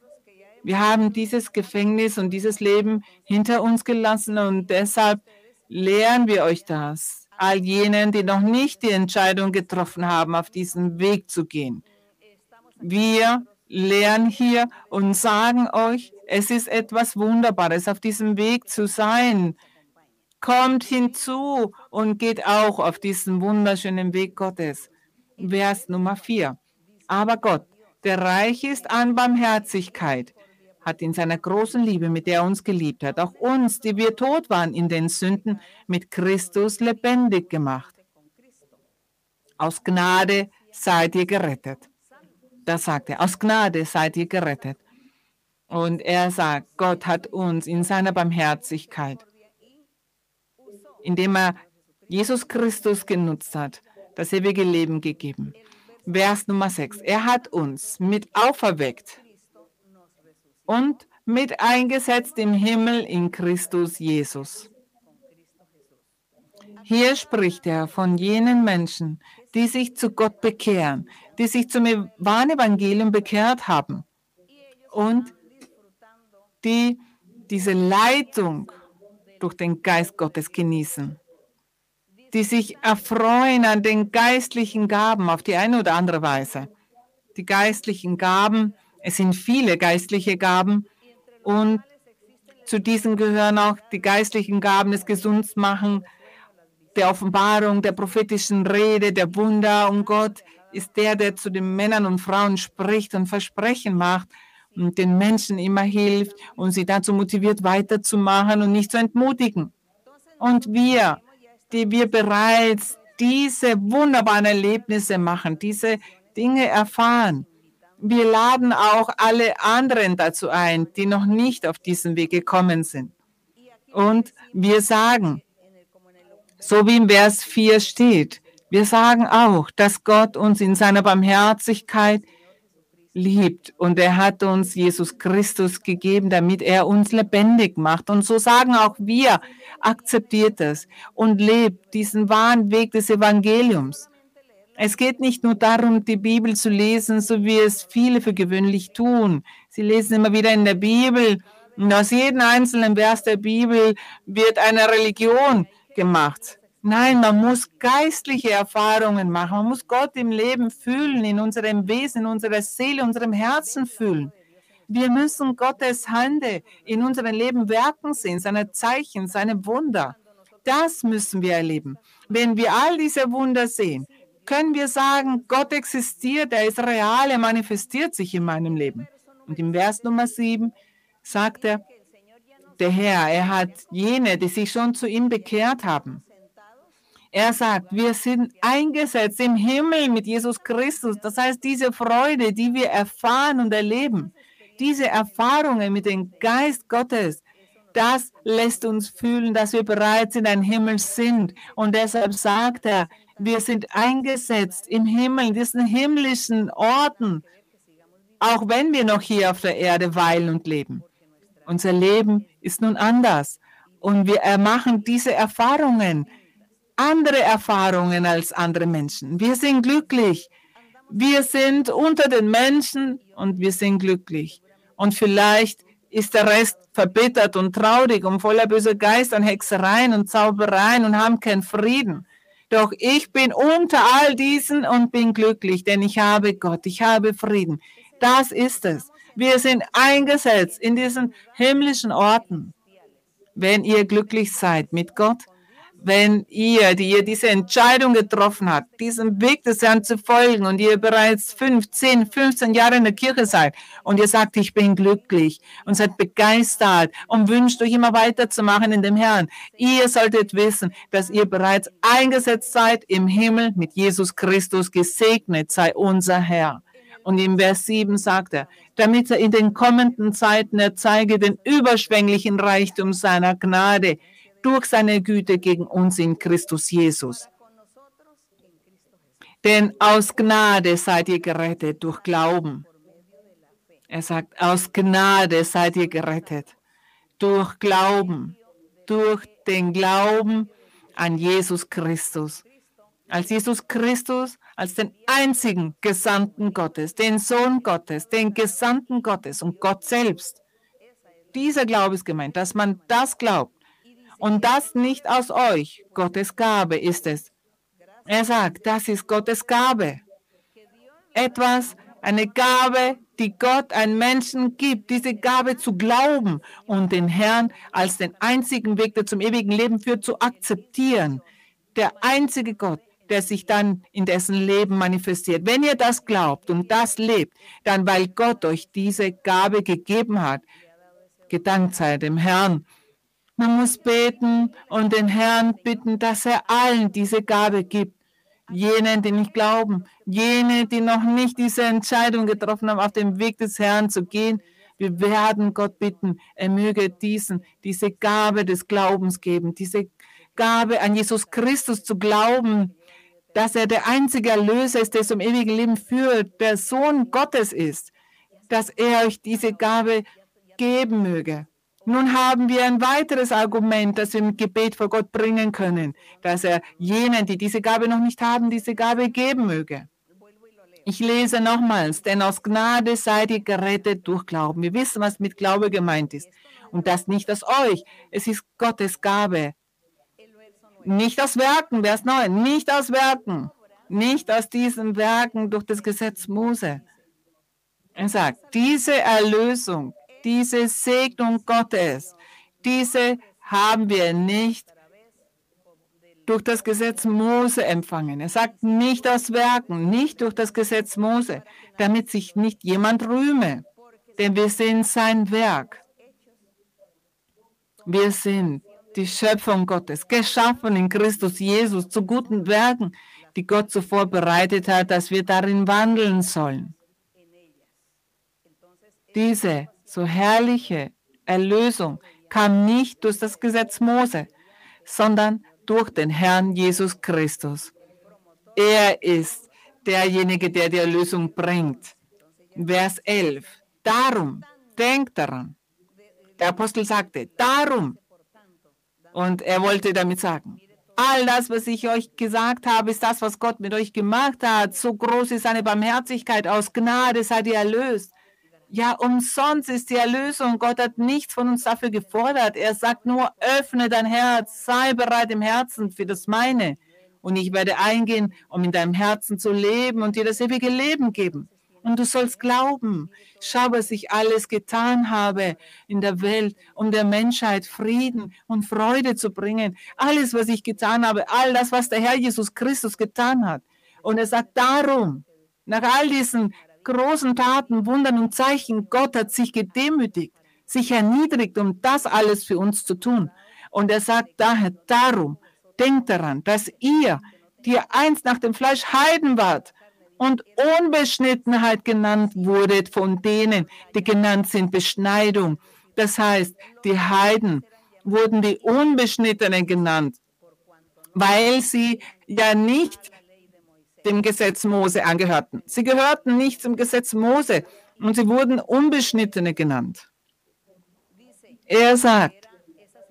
wir haben dieses Gefängnis und dieses Leben hinter uns gelassen und deshalb lehren wir euch das, all jenen, die noch nicht die Entscheidung getroffen haben, auf diesen Weg zu gehen. Wir lehren hier und sagen euch, es ist etwas Wunderbares, auf diesem Weg zu sein. Kommt hinzu und geht auch auf diesen wunderschönen Weg Gottes. Vers Nummer 4. Aber Gott, der reich ist an Barmherzigkeit, hat in seiner großen Liebe, mit der er uns geliebt hat, auch uns, die wir tot waren in den Sünden, mit Christus lebendig gemacht. Aus Gnade seid ihr gerettet. Das sagt er, aus Gnade seid ihr gerettet. Und er sagt, Gott hat uns in seiner Barmherzigkeit, indem er Jesus Christus genutzt hat, das ewige Leben gegeben. Vers Nummer 6. Er hat uns mit auferweckt und mit eingesetzt im Himmel in Christus Jesus. Hier spricht er von jenen Menschen, die sich zu Gott bekehren, die sich zum wahren Evangelium bekehrt haben und die diese Leitung durch den Geist Gottes genießen die sich erfreuen an den geistlichen Gaben auf die eine oder andere Weise. Die geistlichen Gaben, es sind viele geistliche Gaben und zu diesen gehören auch die geistlichen Gaben des Gesundmachen, der Offenbarung, der prophetischen Rede, der Wunder. Und Gott ist der, der zu den Männern und Frauen spricht und Versprechen macht und den Menschen immer hilft und sie dazu motiviert, weiterzumachen und nicht zu entmutigen. Und wir die wir bereits diese wunderbaren Erlebnisse machen, diese Dinge erfahren. Wir laden auch alle anderen dazu ein, die noch nicht auf diesen Weg gekommen sind. Und wir sagen So wie im Vers 4 steht. Wir sagen auch, dass Gott uns in seiner Barmherzigkeit liebt und er hat uns Jesus Christus gegeben, damit er uns lebendig macht. Und so sagen auch wir, akzeptiert es und lebt diesen wahren Weg des Evangeliums. Es geht nicht nur darum, die Bibel zu lesen, so wie es viele für gewöhnlich tun. Sie lesen immer wieder in der Bibel und aus jedem einzelnen Vers der Bibel wird eine Religion gemacht. Nein, man muss geistliche Erfahrungen machen. Man muss Gott im Leben fühlen, in unserem Wesen, in unserer Seele, in unserem Herzen fühlen. Wir müssen Gottes Hände in unserem Leben werken sehen, seine Zeichen, seine Wunder. Das müssen wir erleben. Wenn wir all diese Wunder sehen, können wir sagen, Gott existiert, er ist real, er manifestiert sich in meinem Leben. Und im Vers Nummer 7 sagt er, der Herr, er hat jene, die sich schon zu ihm bekehrt haben, er sagt, wir sind eingesetzt im Himmel mit Jesus Christus. Das heißt, diese Freude, die wir erfahren und erleben, diese Erfahrungen mit dem Geist Gottes, das lässt uns fühlen, dass wir bereits in ein Himmel sind. Und deshalb sagt er, wir sind eingesetzt im Himmel, in diesen himmlischen Orten, auch wenn wir noch hier auf der Erde weilen und leben. Unser Leben ist nun anders. Und wir machen diese Erfahrungen andere Erfahrungen als andere Menschen. Wir sind glücklich. Wir sind unter den Menschen und wir sind glücklich. Und vielleicht ist der Rest verbittert und traurig und voller böser Geist an Hexereien und Zaubereien und haben keinen Frieden. Doch ich bin unter all diesen und bin glücklich, denn ich habe Gott, ich habe Frieden. Das ist es. Wir sind eingesetzt in diesen himmlischen Orten. Wenn ihr glücklich seid mit Gott, wenn ihr, die ihr diese Entscheidung getroffen habt, diesem Weg des Herrn zu folgen und ihr bereits 15, 15 Jahre in der Kirche seid und ihr sagt, ich bin glücklich und seid begeistert und wünscht euch immer weiterzumachen in dem Herrn, ihr solltet wissen, dass ihr bereits eingesetzt seid im Himmel mit Jesus Christus. Gesegnet sei unser Herr. Und im Vers 7 sagt er, damit er in den kommenden Zeiten erzeige den überschwänglichen Reichtum seiner Gnade durch seine Güte gegen uns in Christus Jesus. Denn aus Gnade seid ihr gerettet durch Glauben. Er sagt, aus Gnade seid ihr gerettet durch Glauben, durch den Glauben an Jesus Christus. Als Jesus Christus, als den einzigen Gesandten Gottes, den Sohn Gottes, den Gesandten Gottes und Gott selbst. Dieser Glaube ist gemeint, dass man das glaubt, und das nicht aus euch. Gottes Gabe ist es. Er sagt, das ist Gottes Gabe. Etwas, eine Gabe, die Gott einem Menschen gibt, diese Gabe zu glauben und den Herrn als den einzigen Weg, der zum ewigen Leben führt, zu akzeptieren. Der einzige Gott, der sich dann in dessen Leben manifestiert. Wenn ihr das glaubt und das lebt, dann weil Gott euch diese Gabe gegeben hat, gedankt sei dem Herrn man muss beten und den Herrn bitten, dass er allen diese Gabe gibt. Jenen, die nicht glauben, jene, die noch nicht diese Entscheidung getroffen haben, auf dem Weg des Herrn zu gehen. Wir werden Gott bitten, er möge diesen, diese Gabe des Glaubens geben, diese Gabe an Jesus Christus zu glauben, dass er der einzige Erlöser ist, der zum ewigen Leben führt, der Sohn Gottes ist, dass er euch diese Gabe geben möge. Nun haben wir ein weiteres Argument, das wir im Gebet vor Gott bringen können, dass er jenen, die diese Gabe noch nicht haben, diese Gabe geben möge. Ich lese nochmals, denn aus Gnade seid ihr gerettet durch Glauben. Wir wissen, was mit Glaube gemeint ist. Und das nicht aus euch. Es ist Gottes Gabe. Nicht aus Werken, Vers 9, nicht aus Werken. Nicht aus diesen Werken durch das Gesetz Mose. Er sagt, diese Erlösung diese Segnung Gottes, diese haben wir nicht durch das Gesetz Mose empfangen. Er sagt nicht aus Werken, nicht durch das Gesetz Mose, damit sich nicht jemand rühme, denn wir sind sein Werk. Wir sind die Schöpfung Gottes, geschaffen in Christus Jesus zu guten Werken, die Gott zuvor bereitet hat, dass wir darin wandeln sollen. Diese so herrliche Erlösung kam nicht durch das Gesetz Mose, sondern durch den Herrn Jesus Christus. Er ist derjenige, der die Erlösung bringt. Vers 11. Darum, denkt daran. Der Apostel sagte, darum. Und er wollte damit sagen, all das, was ich euch gesagt habe, ist das, was Gott mit euch gemacht hat. So groß ist seine Barmherzigkeit. Aus Gnade seid ihr erlöst. Ja, umsonst ist die Erlösung. Gott hat nichts von uns dafür gefordert. Er sagt nur, öffne dein Herz, sei bereit im Herzen für das meine. Und ich werde eingehen, um in deinem Herzen zu leben und dir das ewige Leben geben. Und du sollst glauben, schau, was ich alles getan habe in der Welt, um der Menschheit Frieden und Freude zu bringen. Alles, was ich getan habe, all das, was der Herr Jesus Christus getan hat. Und er sagt darum, nach all diesen großen Taten, Wundern und Zeichen, Gott hat sich gedemütigt, sich erniedrigt, um das alles für uns zu tun. Und er sagt daher, darum, denkt daran, dass ihr, die einst nach dem Fleisch Heiden wart, und Unbeschnittenheit genannt wurde von denen, die genannt sind Beschneidung. Das heißt, die Heiden wurden die Unbeschnittenen genannt, weil sie ja nicht dem Gesetz Mose angehörten. Sie gehörten nicht zum Gesetz Mose und sie wurden Unbeschnittene genannt. Er sagt,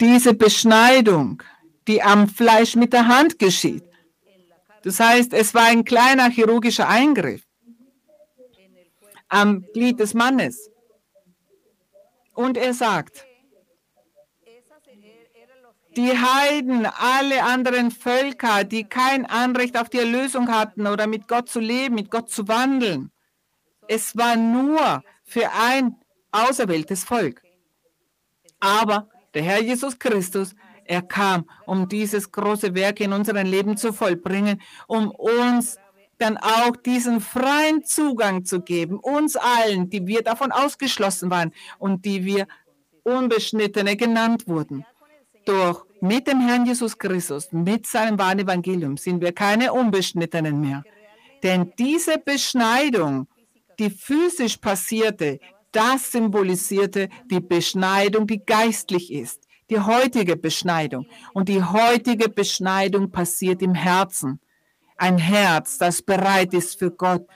diese Beschneidung, die am Fleisch mit der Hand geschieht, das heißt, es war ein kleiner chirurgischer Eingriff am Glied des Mannes. Und er sagt, die Heiden, alle anderen Völker, die kein Anrecht auf die Erlösung hatten oder mit Gott zu leben, mit Gott zu wandeln, es war nur für ein auserwähltes Volk. Aber der Herr Jesus Christus er kam, um dieses große Werk in unserem Leben zu vollbringen, um uns dann auch diesen freien Zugang zu geben, uns allen, die wir davon ausgeschlossen waren und die wir Unbeschnittene genannt wurden. Doch mit dem Herrn Jesus Christus, mit seinem wahren Evangelium sind wir keine Unbeschnittenen mehr. Denn diese Beschneidung, die physisch passierte, das symbolisierte die Beschneidung, die geistlich ist die heutige Beschneidung. Und die heutige Beschneidung passiert im Herzen. Ein Herz, das bereit ist für Gott,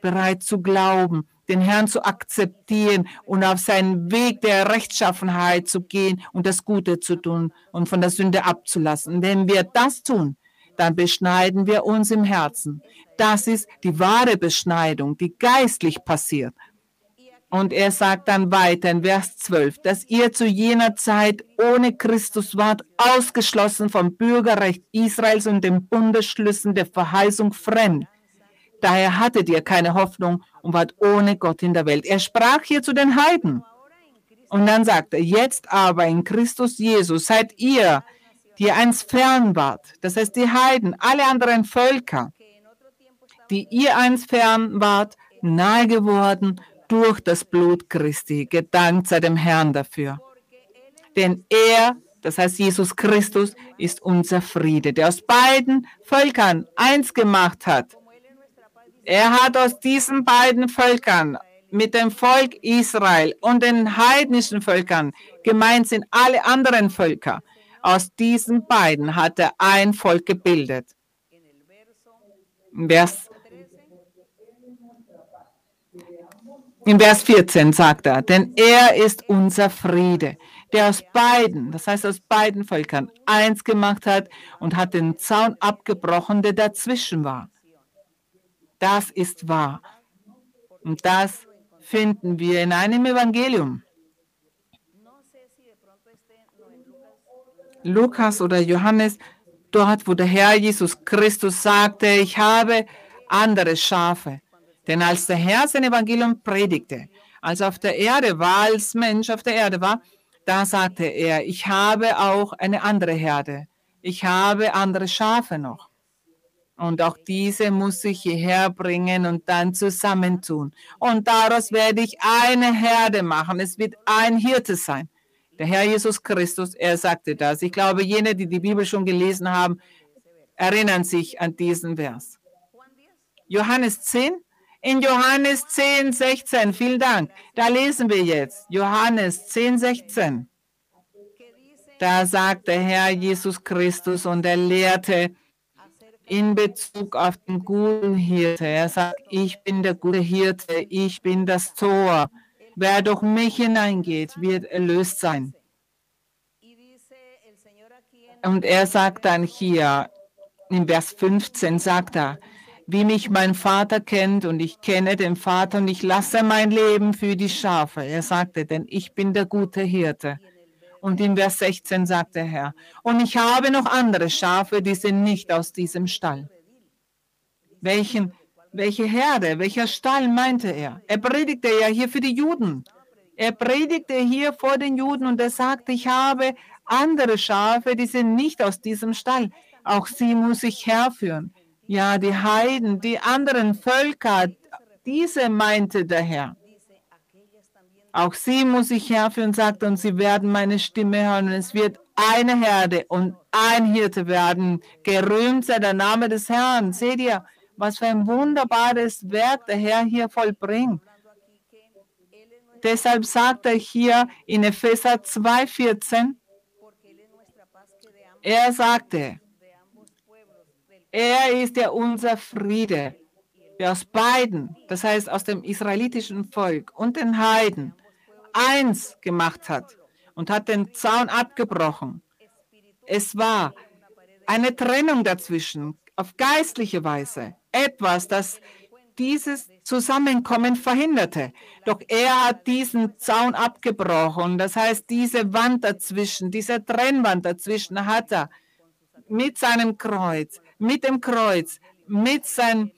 bereit zu glauben, den Herrn zu akzeptieren und auf seinen Weg der Rechtschaffenheit zu gehen und das Gute zu tun und von der Sünde abzulassen. Wenn wir das tun, dann beschneiden wir uns im Herzen. Das ist die wahre Beschneidung, die geistlich passiert. Und er sagt dann weiter in Vers 12, dass ihr zu jener Zeit ohne Christus wart, ausgeschlossen vom Bürgerrecht Israels und den Bundesschlüssen der Verheißung fremd. Daher hattet ihr keine Hoffnung und wart ohne Gott in der Welt. Er sprach hier zu den Heiden. Und dann sagt er, jetzt aber in Christus Jesus seid ihr, die einst fern wart, das heißt die Heiden, alle anderen Völker, die ihr einst fern wart, nahe geworden durch das Blut Christi. Gedankt sei dem Herrn dafür. Denn er, das heißt Jesus Christus, ist unser Friede, der aus beiden Völkern eins gemacht hat. Er hat aus diesen beiden Völkern mit dem Volk Israel und den heidnischen Völkern, gemeint sind alle anderen Völker, aus diesen beiden hat er ein Volk gebildet. Vers In Vers 14 sagt er, denn er ist unser Friede, der aus beiden, das heißt aus beiden Völkern, eins gemacht hat und hat den Zaun abgebrochen, der dazwischen war. Das ist wahr. Und das finden wir in einem Evangelium. Lukas oder Johannes, dort, wo der Herr Jesus Christus sagte, ich habe andere Schafe denn als der Herr sein Evangelium predigte, als er auf der Erde war, als Mensch auf der Erde war, da sagte er, ich habe auch eine andere Herde. Ich habe andere Schafe noch. Und auch diese muss ich hierher bringen und dann zusammentun. Und daraus werde ich eine Herde machen. Es wird ein Hirte sein. Der Herr Jesus Christus, er sagte das. Ich glaube, jene, die die Bibel schon gelesen haben, erinnern sich an diesen Vers. Johannes 10, in Johannes 10, 16. Vielen Dank. Da lesen wir jetzt Johannes 10, 16. Da sagt der Herr Jesus Christus und er lehrte in Bezug auf den guten Hirte. Er sagt, ich bin der gute Hirte, ich bin das Tor. Wer durch mich hineingeht, wird erlöst sein. Und er sagt dann hier, in Vers 15 sagt er, wie mich mein Vater kennt und ich kenne den Vater und ich lasse mein Leben für die Schafe. Er sagte, denn ich bin der gute Hirte. Und in Vers 16 sagt der Herr, und ich habe noch andere Schafe, die sind nicht aus diesem Stall. Welchen, welche Herde, welcher Stall meinte er? Er predigte ja hier für die Juden. Er predigte hier vor den Juden und er sagte, ich habe andere Schafe, die sind nicht aus diesem Stall. Auch sie muss ich herführen. Ja, die Heiden, die anderen Völker, diese meinte der Herr. Auch sie muss ich herführen, sagt, und sie werden meine Stimme hören. Und es wird eine Herde und ein Hirte werden. Gerühmt sei der Name des Herrn. Seht ihr, was für ein wunderbares Werk der Herr hier vollbringt. Deshalb sagt er hier in Epheser 2,14, er sagte, er ist ja unser Friede, der aus beiden, das heißt aus dem israelitischen Volk und den Heiden, eins gemacht hat und hat den Zaun abgebrochen. Es war eine Trennung dazwischen auf geistliche Weise, etwas, das dieses Zusammenkommen verhinderte. Doch er hat diesen Zaun abgebrochen. Das heißt, diese Wand dazwischen, diese Trennwand dazwischen hat er mit seinem Kreuz mit dem Kreuz, mit seinem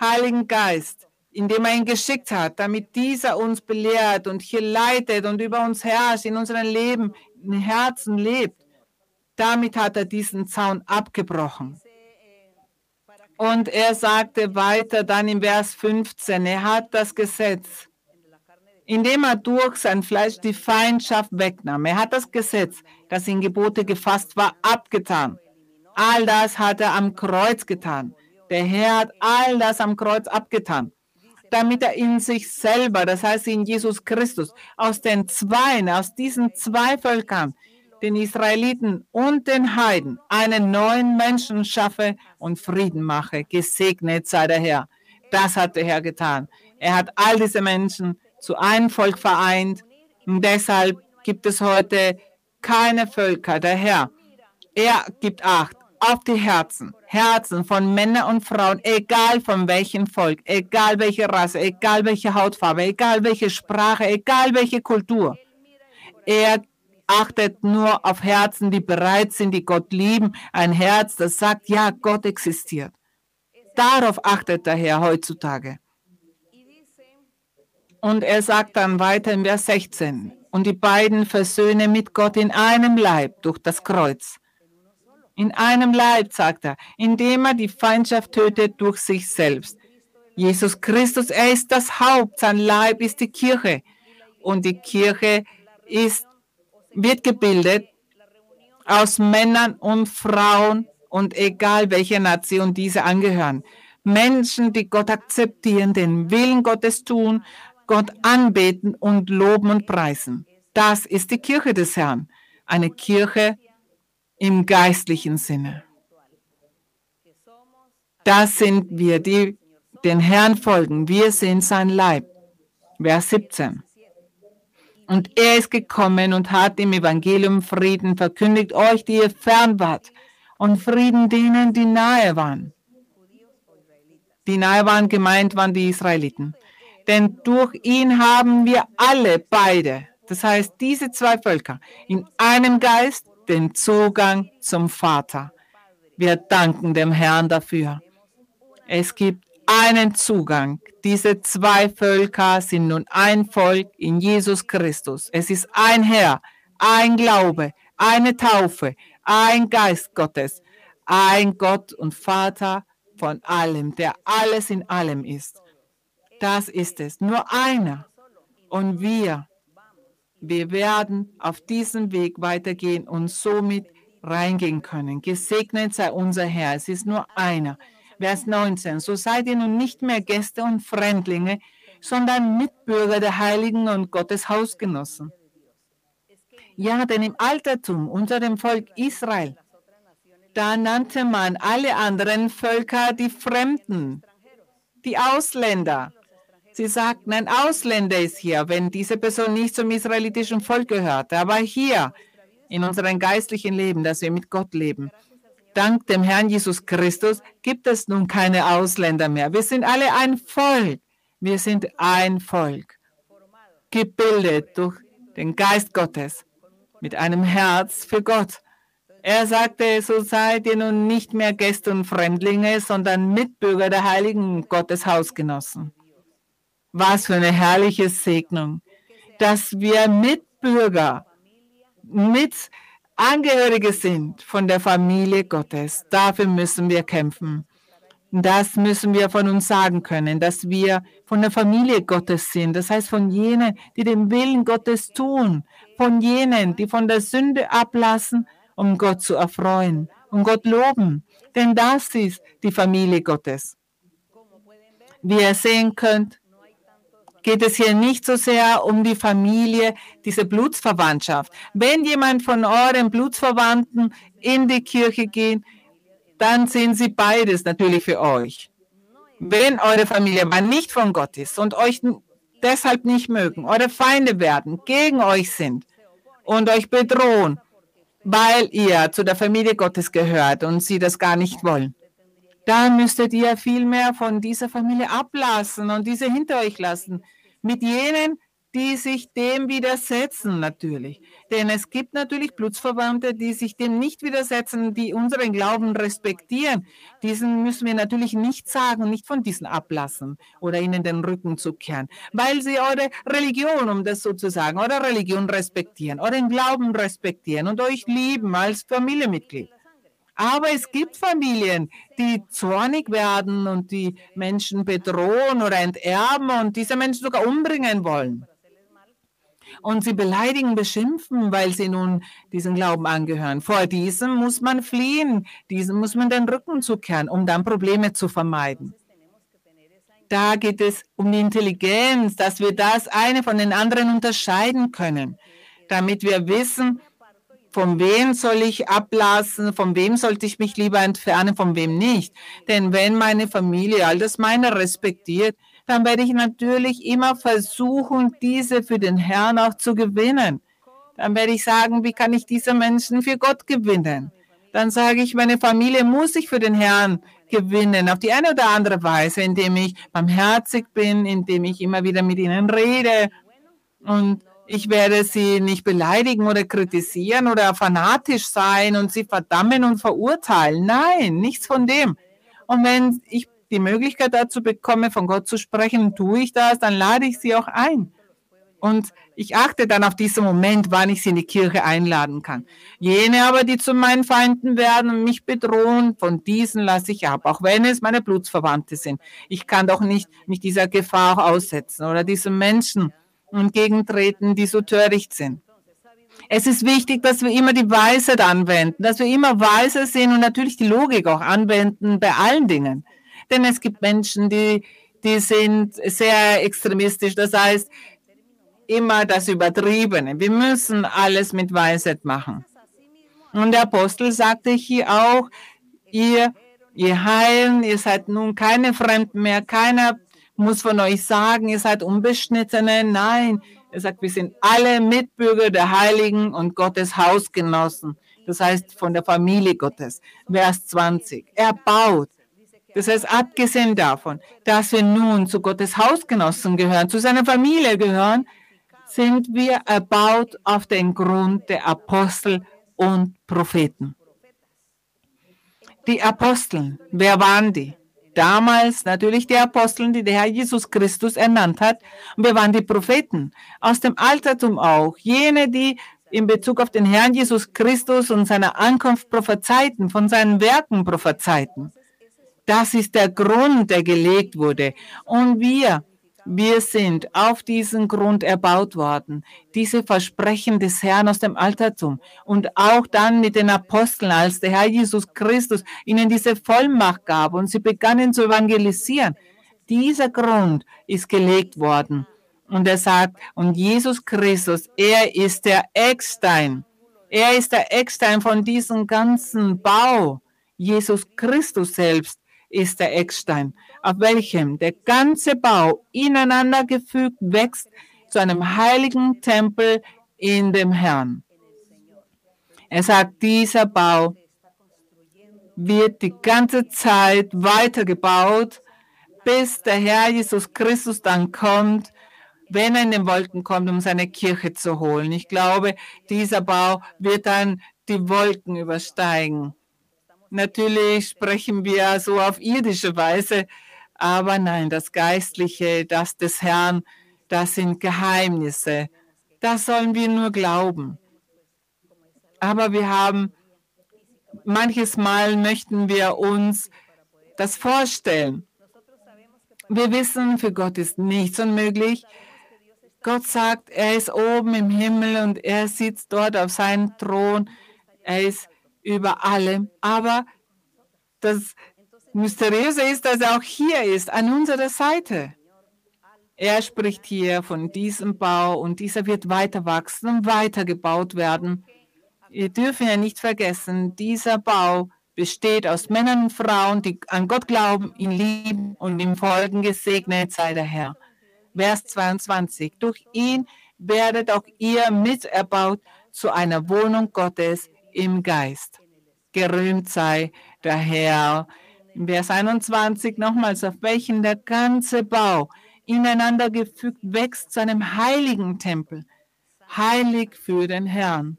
Heiligen Geist, indem er ihn geschickt hat, damit dieser uns belehrt und hier leitet und über uns herrscht, in unserem Leben, in Herzen lebt. Damit hat er diesen Zaun abgebrochen. Und er sagte weiter dann im Vers 15, er hat das Gesetz, indem er durch sein Fleisch die Feindschaft wegnahm. Er hat das Gesetz, das in Gebote gefasst war, abgetan. All das hat er am Kreuz getan. Der Herr hat all das am Kreuz abgetan, damit er in sich selber, das heißt in Jesus Christus, aus den Zweien, aus diesen zwei Völkern, den Israeliten und den Heiden, einen neuen Menschen schaffe und Frieden mache. Gesegnet sei der Herr. Das hat der Herr getan. Er hat all diese Menschen zu einem Volk vereint und deshalb gibt es heute keine Völker. Der Herr, er gibt Acht auf die Herzen, Herzen von Männern und Frauen, egal von welchem Volk, egal welche Rasse, egal welche Hautfarbe, egal welche Sprache, egal welche Kultur. Er achtet nur auf Herzen, die bereit sind, die Gott lieben, ein Herz, das sagt, ja, Gott existiert. Darauf achtet der Herr heutzutage. Und er sagt dann weiter in Vers 16, und die beiden versöhne mit Gott in einem Leib durch das Kreuz in einem Leib, sagt er, indem er die Feindschaft tötet durch sich selbst. Jesus Christus, er ist das Haupt, sein Leib ist die Kirche. Und die Kirche ist, wird gebildet aus Männern und Frauen und egal welcher Nation diese angehören. Menschen, die Gott akzeptieren, den Willen Gottes tun, Gott anbeten und loben und preisen. Das ist die Kirche des Herrn. Eine Kirche, im geistlichen Sinne. Das sind wir, die den Herrn folgen. Wir sind sein Leib. Vers 17. Und er ist gekommen und hat im Evangelium Frieden verkündigt, euch, die ihr fern wart, und Frieden denen, die nahe waren. Die nahe waren gemeint waren die Israeliten. Denn durch ihn haben wir alle beide, das heißt diese zwei Völker, in einem Geist den Zugang zum Vater. Wir danken dem Herrn dafür. Es gibt einen Zugang. Diese zwei Völker sind nun ein Volk in Jesus Christus. Es ist ein Herr, ein Glaube, eine Taufe, ein Geist Gottes, ein Gott und Vater von allem, der alles in allem ist. Das ist es. Nur einer. Und wir wir werden auf diesem Weg weitergehen und somit reingehen können. Gesegnet sei unser Herr. Es ist nur einer. Vers 19. So seid ihr nun nicht mehr Gäste und Fremdlinge, sondern Mitbürger der Heiligen und Gottes Hausgenossen. Ja, denn im Altertum unter dem Volk Israel, da nannte man alle anderen Völker die Fremden, die Ausländer. Sie sagten, ein Ausländer ist hier, wenn diese Person nicht zum israelitischen Volk gehörte. Aber hier, in unserem geistlichen Leben, dass wir mit Gott leben, dank dem Herrn Jesus Christus, gibt es nun keine Ausländer mehr. Wir sind alle ein Volk. Wir sind ein Volk, gebildet durch den Geist Gottes, mit einem Herz für Gott. Er sagte, so seid ihr nun nicht mehr Gäste und Fremdlinge, sondern Mitbürger der heiligen Gottes Hausgenossen. Was für eine herrliche Segnung, dass wir Mitbürger, Mitangehörige sind von der Familie Gottes. Dafür müssen wir kämpfen. Das müssen wir von uns sagen können, dass wir von der Familie Gottes sind. Das heißt von jenen, die den Willen Gottes tun, von jenen, die von der Sünde ablassen, um Gott zu erfreuen, um Gott loben. Denn das ist die Familie Gottes. Wie ihr sehen könnt, geht es hier nicht so sehr um die Familie, diese Blutsverwandtschaft. Wenn jemand von euren Blutsverwandten in die Kirche geht, dann sind sie beides natürlich für euch. Wenn eure Familie aber nicht von Gott ist und euch deshalb nicht mögen, eure Feinde werden, gegen euch sind und euch bedrohen, weil ihr zu der Familie Gottes gehört und sie das gar nicht wollen, dann müsstet ihr vielmehr von dieser Familie ablassen und diese hinter euch lassen. Mit jenen, die sich dem widersetzen natürlich. Denn es gibt natürlich Blutsverwandte, die sich dem nicht widersetzen, die unseren Glauben respektieren. Diesen müssen wir natürlich nicht sagen, nicht von diesen ablassen oder ihnen den Rücken zukehren, weil sie eure Religion, um das so zu sagen, eure Religion respektieren, euren Glauben respektieren und euch lieben als Familienmitglied. Aber es gibt Familien, die zornig werden und die Menschen bedrohen oder enterben und diese Menschen sogar umbringen wollen und sie beleidigen, beschimpfen, weil sie nun diesen Glauben angehören. Vor diesem muss man fliehen, diesem muss man den Rücken zukehren, um dann Probleme zu vermeiden. Da geht es um die Intelligenz, dass wir das eine von den anderen unterscheiden können, damit wir wissen, von wem soll ich ablassen, von wem sollte ich mich lieber entfernen, von wem nicht. Denn wenn meine Familie all das meine respektiert, dann werde ich natürlich immer versuchen, diese für den Herrn auch zu gewinnen. Dann werde ich sagen, wie kann ich diese Menschen für Gott gewinnen? Dann sage ich, meine Familie muss ich für den Herrn gewinnen, auf die eine oder andere Weise, indem ich barmherzig bin, indem ich immer wieder mit ihnen rede. Und ich werde sie nicht beleidigen oder kritisieren oder fanatisch sein und sie verdammen und verurteilen. Nein, nichts von dem. Und wenn ich die Möglichkeit dazu bekomme, von Gott zu sprechen, tue ich das, dann lade ich sie auch ein. Und ich achte dann auf diesen Moment, wann ich sie in die Kirche einladen kann. Jene aber, die zu meinen Feinden werden und mich bedrohen, von diesen lasse ich ab, auch wenn es meine Blutsverwandte sind. Ich kann doch nicht mich dieser Gefahr aussetzen oder diesen Menschen entgegentreten, die so töricht sind. Es ist wichtig, dass wir immer die Weisheit anwenden, dass wir immer weise sind und natürlich die Logik auch anwenden bei allen Dingen. Denn es gibt Menschen, die, die sind sehr extremistisch. Das heißt, immer das Übertriebene. Wir müssen alles mit Weisheit machen. Und der Apostel sagte hier auch, ihr, ihr heilen, ihr seid nun keine Fremden mehr, keiner muss von euch sagen, ihr seid Unbeschnittene. Nein, er sagt, wir sind alle Mitbürger der Heiligen und Gottes Hausgenossen. Das heißt, von der Familie Gottes. Vers 20. Er baut. Das heißt, abgesehen davon, dass wir nun zu Gottes Hausgenossen gehören, zu seiner Familie gehören, sind wir erbaut auf den Grund der Apostel und Propheten. Die Apostel, wer waren die? Damals natürlich die Apostel, die der Herr Jesus Christus ernannt hat. Und wir waren die Propheten aus dem Altertum auch. Jene, die in Bezug auf den Herrn Jesus Christus und seine Ankunft prophezeiten, von seinen Werken prophezeiten. Das ist der Grund, der gelegt wurde. Und wir, wir sind auf diesen Grund erbaut worden. Diese Versprechen des Herrn aus dem Altertum und auch dann mit den Aposteln, als der Herr Jesus Christus ihnen diese Vollmacht gab und sie begannen zu evangelisieren. Dieser Grund ist gelegt worden. Und er sagt, und Jesus Christus, er ist der Eckstein. Er ist der Eckstein von diesem ganzen Bau. Jesus Christus selbst ist der Eckstein, auf welchem der ganze Bau ineinander gefügt wächst zu einem heiligen Tempel in dem Herrn. Er sagt, dieser Bau wird die ganze Zeit weitergebaut, bis der Herr Jesus Christus dann kommt, wenn er in den Wolken kommt, um seine Kirche zu holen. Ich glaube, dieser Bau wird dann die Wolken übersteigen. Natürlich sprechen wir so auf irdische Weise, aber nein, das Geistliche, das des Herrn, das sind Geheimnisse. Das sollen wir nur glauben. Aber wir haben, manches Mal möchten wir uns das vorstellen. Wir wissen, für Gott ist nichts unmöglich. Gott sagt, er ist oben im Himmel und er sitzt dort auf seinem Thron. Er ist über allem. Aber das Mysteriöse ist, dass er auch hier ist, an unserer Seite. Er spricht hier von diesem Bau und dieser wird weiter wachsen und weiter gebaut werden. Wir dürfen ja nicht vergessen, dieser Bau besteht aus Männern und Frauen, die an Gott glauben, ihn lieben und ihm folgen. Gesegnet sei der Herr. Vers 22. Durch ihn werdet auch ihr miterbaut zu einer Wohnung Gottes im Geist. Gerühmt sei der Herr. Vers 21 nochmals, auf welchen der ganze Bau ineinander gefügt wächst zu einem heiligen Tempel. Heilig für den Herrn.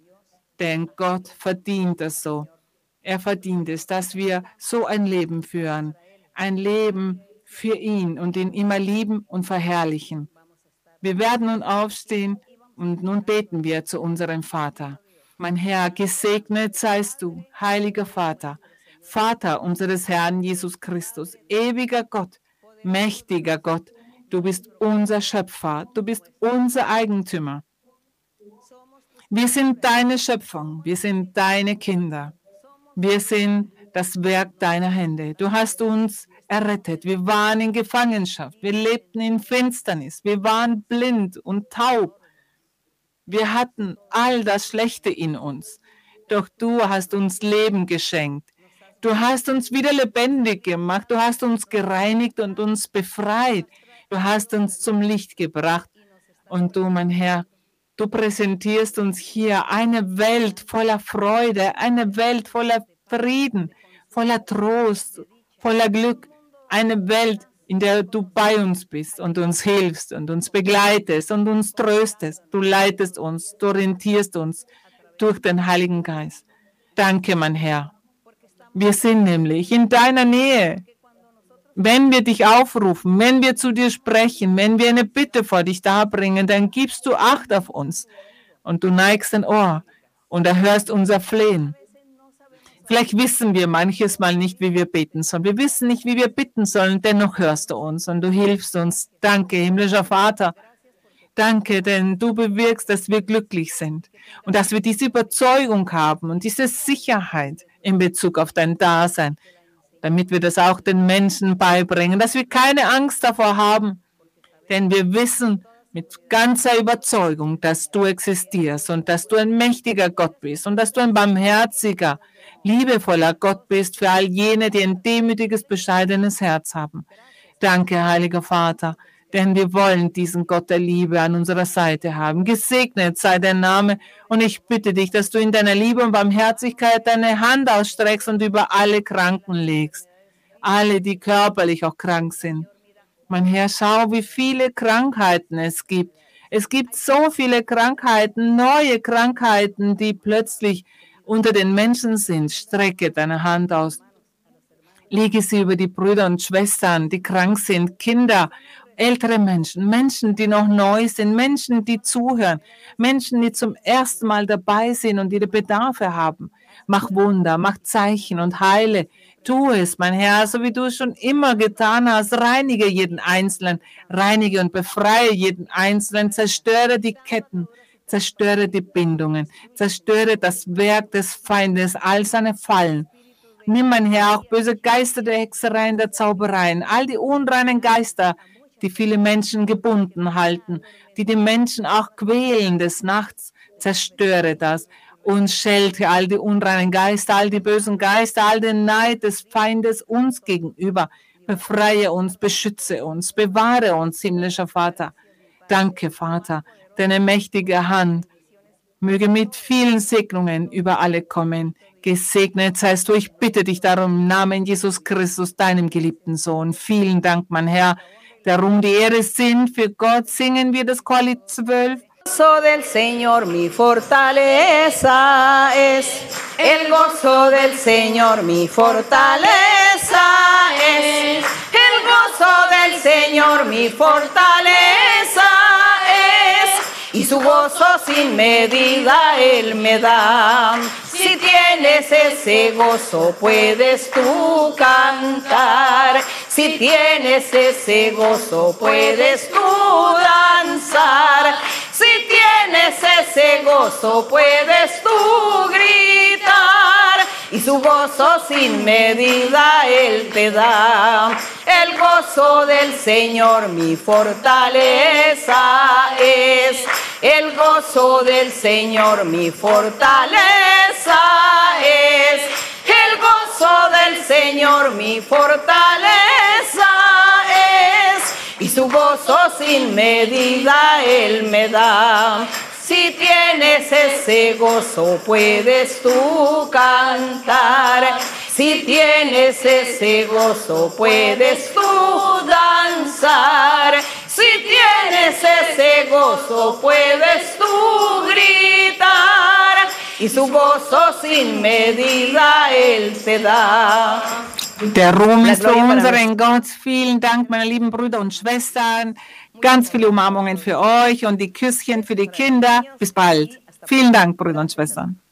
Denn Gott verdient es so. Er verdient es, dass wir so ein Leben führen. Ein Leben für ihn und ihn immer lieben und verherrlichen. Wir werden nun aufstehen und nun beten wir zu unserem Vater. Mein Herr, gesegnet seist du, heiliger Vater, Vater unseres Herrn Jesus Christus, ewiger Gott, mächtiger Gott. Du bist unser Schöpfer, du bist unser Eigentümer. Wir sind deine Schöpfung, wir sind deine Kinder. Wir sind das Werk deiner Hände. Du hast uns errettet. Wir waren in Gefangenschaft. Wir lebten in Finsternis. Wir waren blind und taub. Wir hatten all das Schlechte in uns, doch du hast uns Leben geschenkt. Du hast uns wieder lebendig gemacht, du hast uns gereinigt und uns befreit. Du hast uns zum Licht gebracht. Und du, mein Herr, du präsentierst uns hier eine Welt voller Freude, eine Welt voller Frieden, voller Trost, voller Glück, eine Welt, in der du bei uns bist und uns hilfst und uns begleitest und uns tröstest. Du leitest uns, du orientierst uns durch den Heiligen Geist. Danke, mein Herr. Wir sind nämlich in deiner Nähe. Wenn wir dich aufrufen, wenn wir zu dir sprechen, wenn wir eine Bitte vor dich darbringen, dann gibst du Acht auf uns und du neigst ein Ohr und erhörst unser Flehen. Vielleicht wissen wir manches Mal nicht, wie wir beten sollen. Wir wissen nicht, wie wir bitten sollen. Dennoch hörst du uns und du hilfst uns. Danke, himmlischer Vater. Danke, denn du bewirkst, dass wir glücklich sind und dass wir diese Überzeugung haben und diese Sicherheit in Bezug auf dein Dasein, damit wir das auch den Menschen beibringen, dass wir keine Angst davor haben, denn wir wissen, mit ganzer Überzeugung, dass du existierst und dass du ein mächtiger Gott bist und dass du ein barmherziger, liebevoller Gott bist für all jene, die ein demütiges, bescheidenes Herz haben. Danke, heiliger Vater, denn wir wollen diesen Gott der Liebe an unserer Seite haben. Gesegnet sei dein Name und ich bitte dich, dass du in deiner Liebe und Barmherzigkeit deine Hand ausstreckst und über alle Kranken legst. Alle, die körperlich auch krank sind mein Herr, schau, wie viele Krankheiten es gibt. Es gibt so viele Krankheiten, neue Krankheiten, die plötzlich unter den Menschen sind. Strecke deine Hand aus. Lege sie über die Brüder und Schwestern, die krank sind, Kinder, ältere Menschen, Menschen, die noch neu sind, Menschen, die zuhören, Menschen, die zum ersten Mal dabei sind und ihre Bedarfe haben. Mach Wunder, mach Zeichen und heile Tu es, mein Herr, so wie du es schon immer getan hast. Reinige jeden Einzelnen, reinige und befreie jeden Einzelnen, zerstöre die Ketten, zerstöre die Bindungen, zerstöre das Werk des Feindes, all seine Fallen. Nimm, mein Herr, auch böse Geister der Hexereien, der Zaubereien, all die unreinen Geister, die viele Menschen gebunden halten, die die Menschen auch quälen des Nachts. Zerstöre das und schelte all die unreinen Geister, all die bösen Geister, all den Neid des Feindes uns gegenüber. Befreie uns, beschütze uns, bewahre uns, himmlischer Vater. Danke, Vater, deine mächtige Hand möge mit vielen Segnungen über alle kommen. Gesegnet seist du. Ich bitte dich darum im Namen Jesus Christus, deinem geliebten Sohn. Vielen Dank, mein Herr. Darum die Ehre sind für Gott. Singen wir das Quali 12. gozo del Señor mi fortaleza es. El gozo del Señor mi fortaleza es. El gozo del Señor mi fortaleza es. Y su gozo sin medida Él me da. Si tienes ese gozo puedes tú cantar. Si tienes ese gozo puedes tú danzar. Si tienes ese gozo puedes tú gritar. Y su gozo sin medida Él te da. El gozo del Señor mi fortaleza es. El gozo del Señor mi fortaleza es. El gozo del Señor mi fortaleza es. Y su gozo sin medida Él me da. Si tienes ese gozo puedes tú cantar. Si tienes ese gozo puedes tú danzar. Si tienes ese gozo puedes tú gritar. Y su gozo sin medida Él te da. Der Ruhm ist für unseren Gott. Vielen Dank, meine lieben Brüder und Schwestern. Ganz viele Umarmungen für euch und die Küsschen für die Kinder. Bis bald. Vielen Dank, Brüder und Schwestern.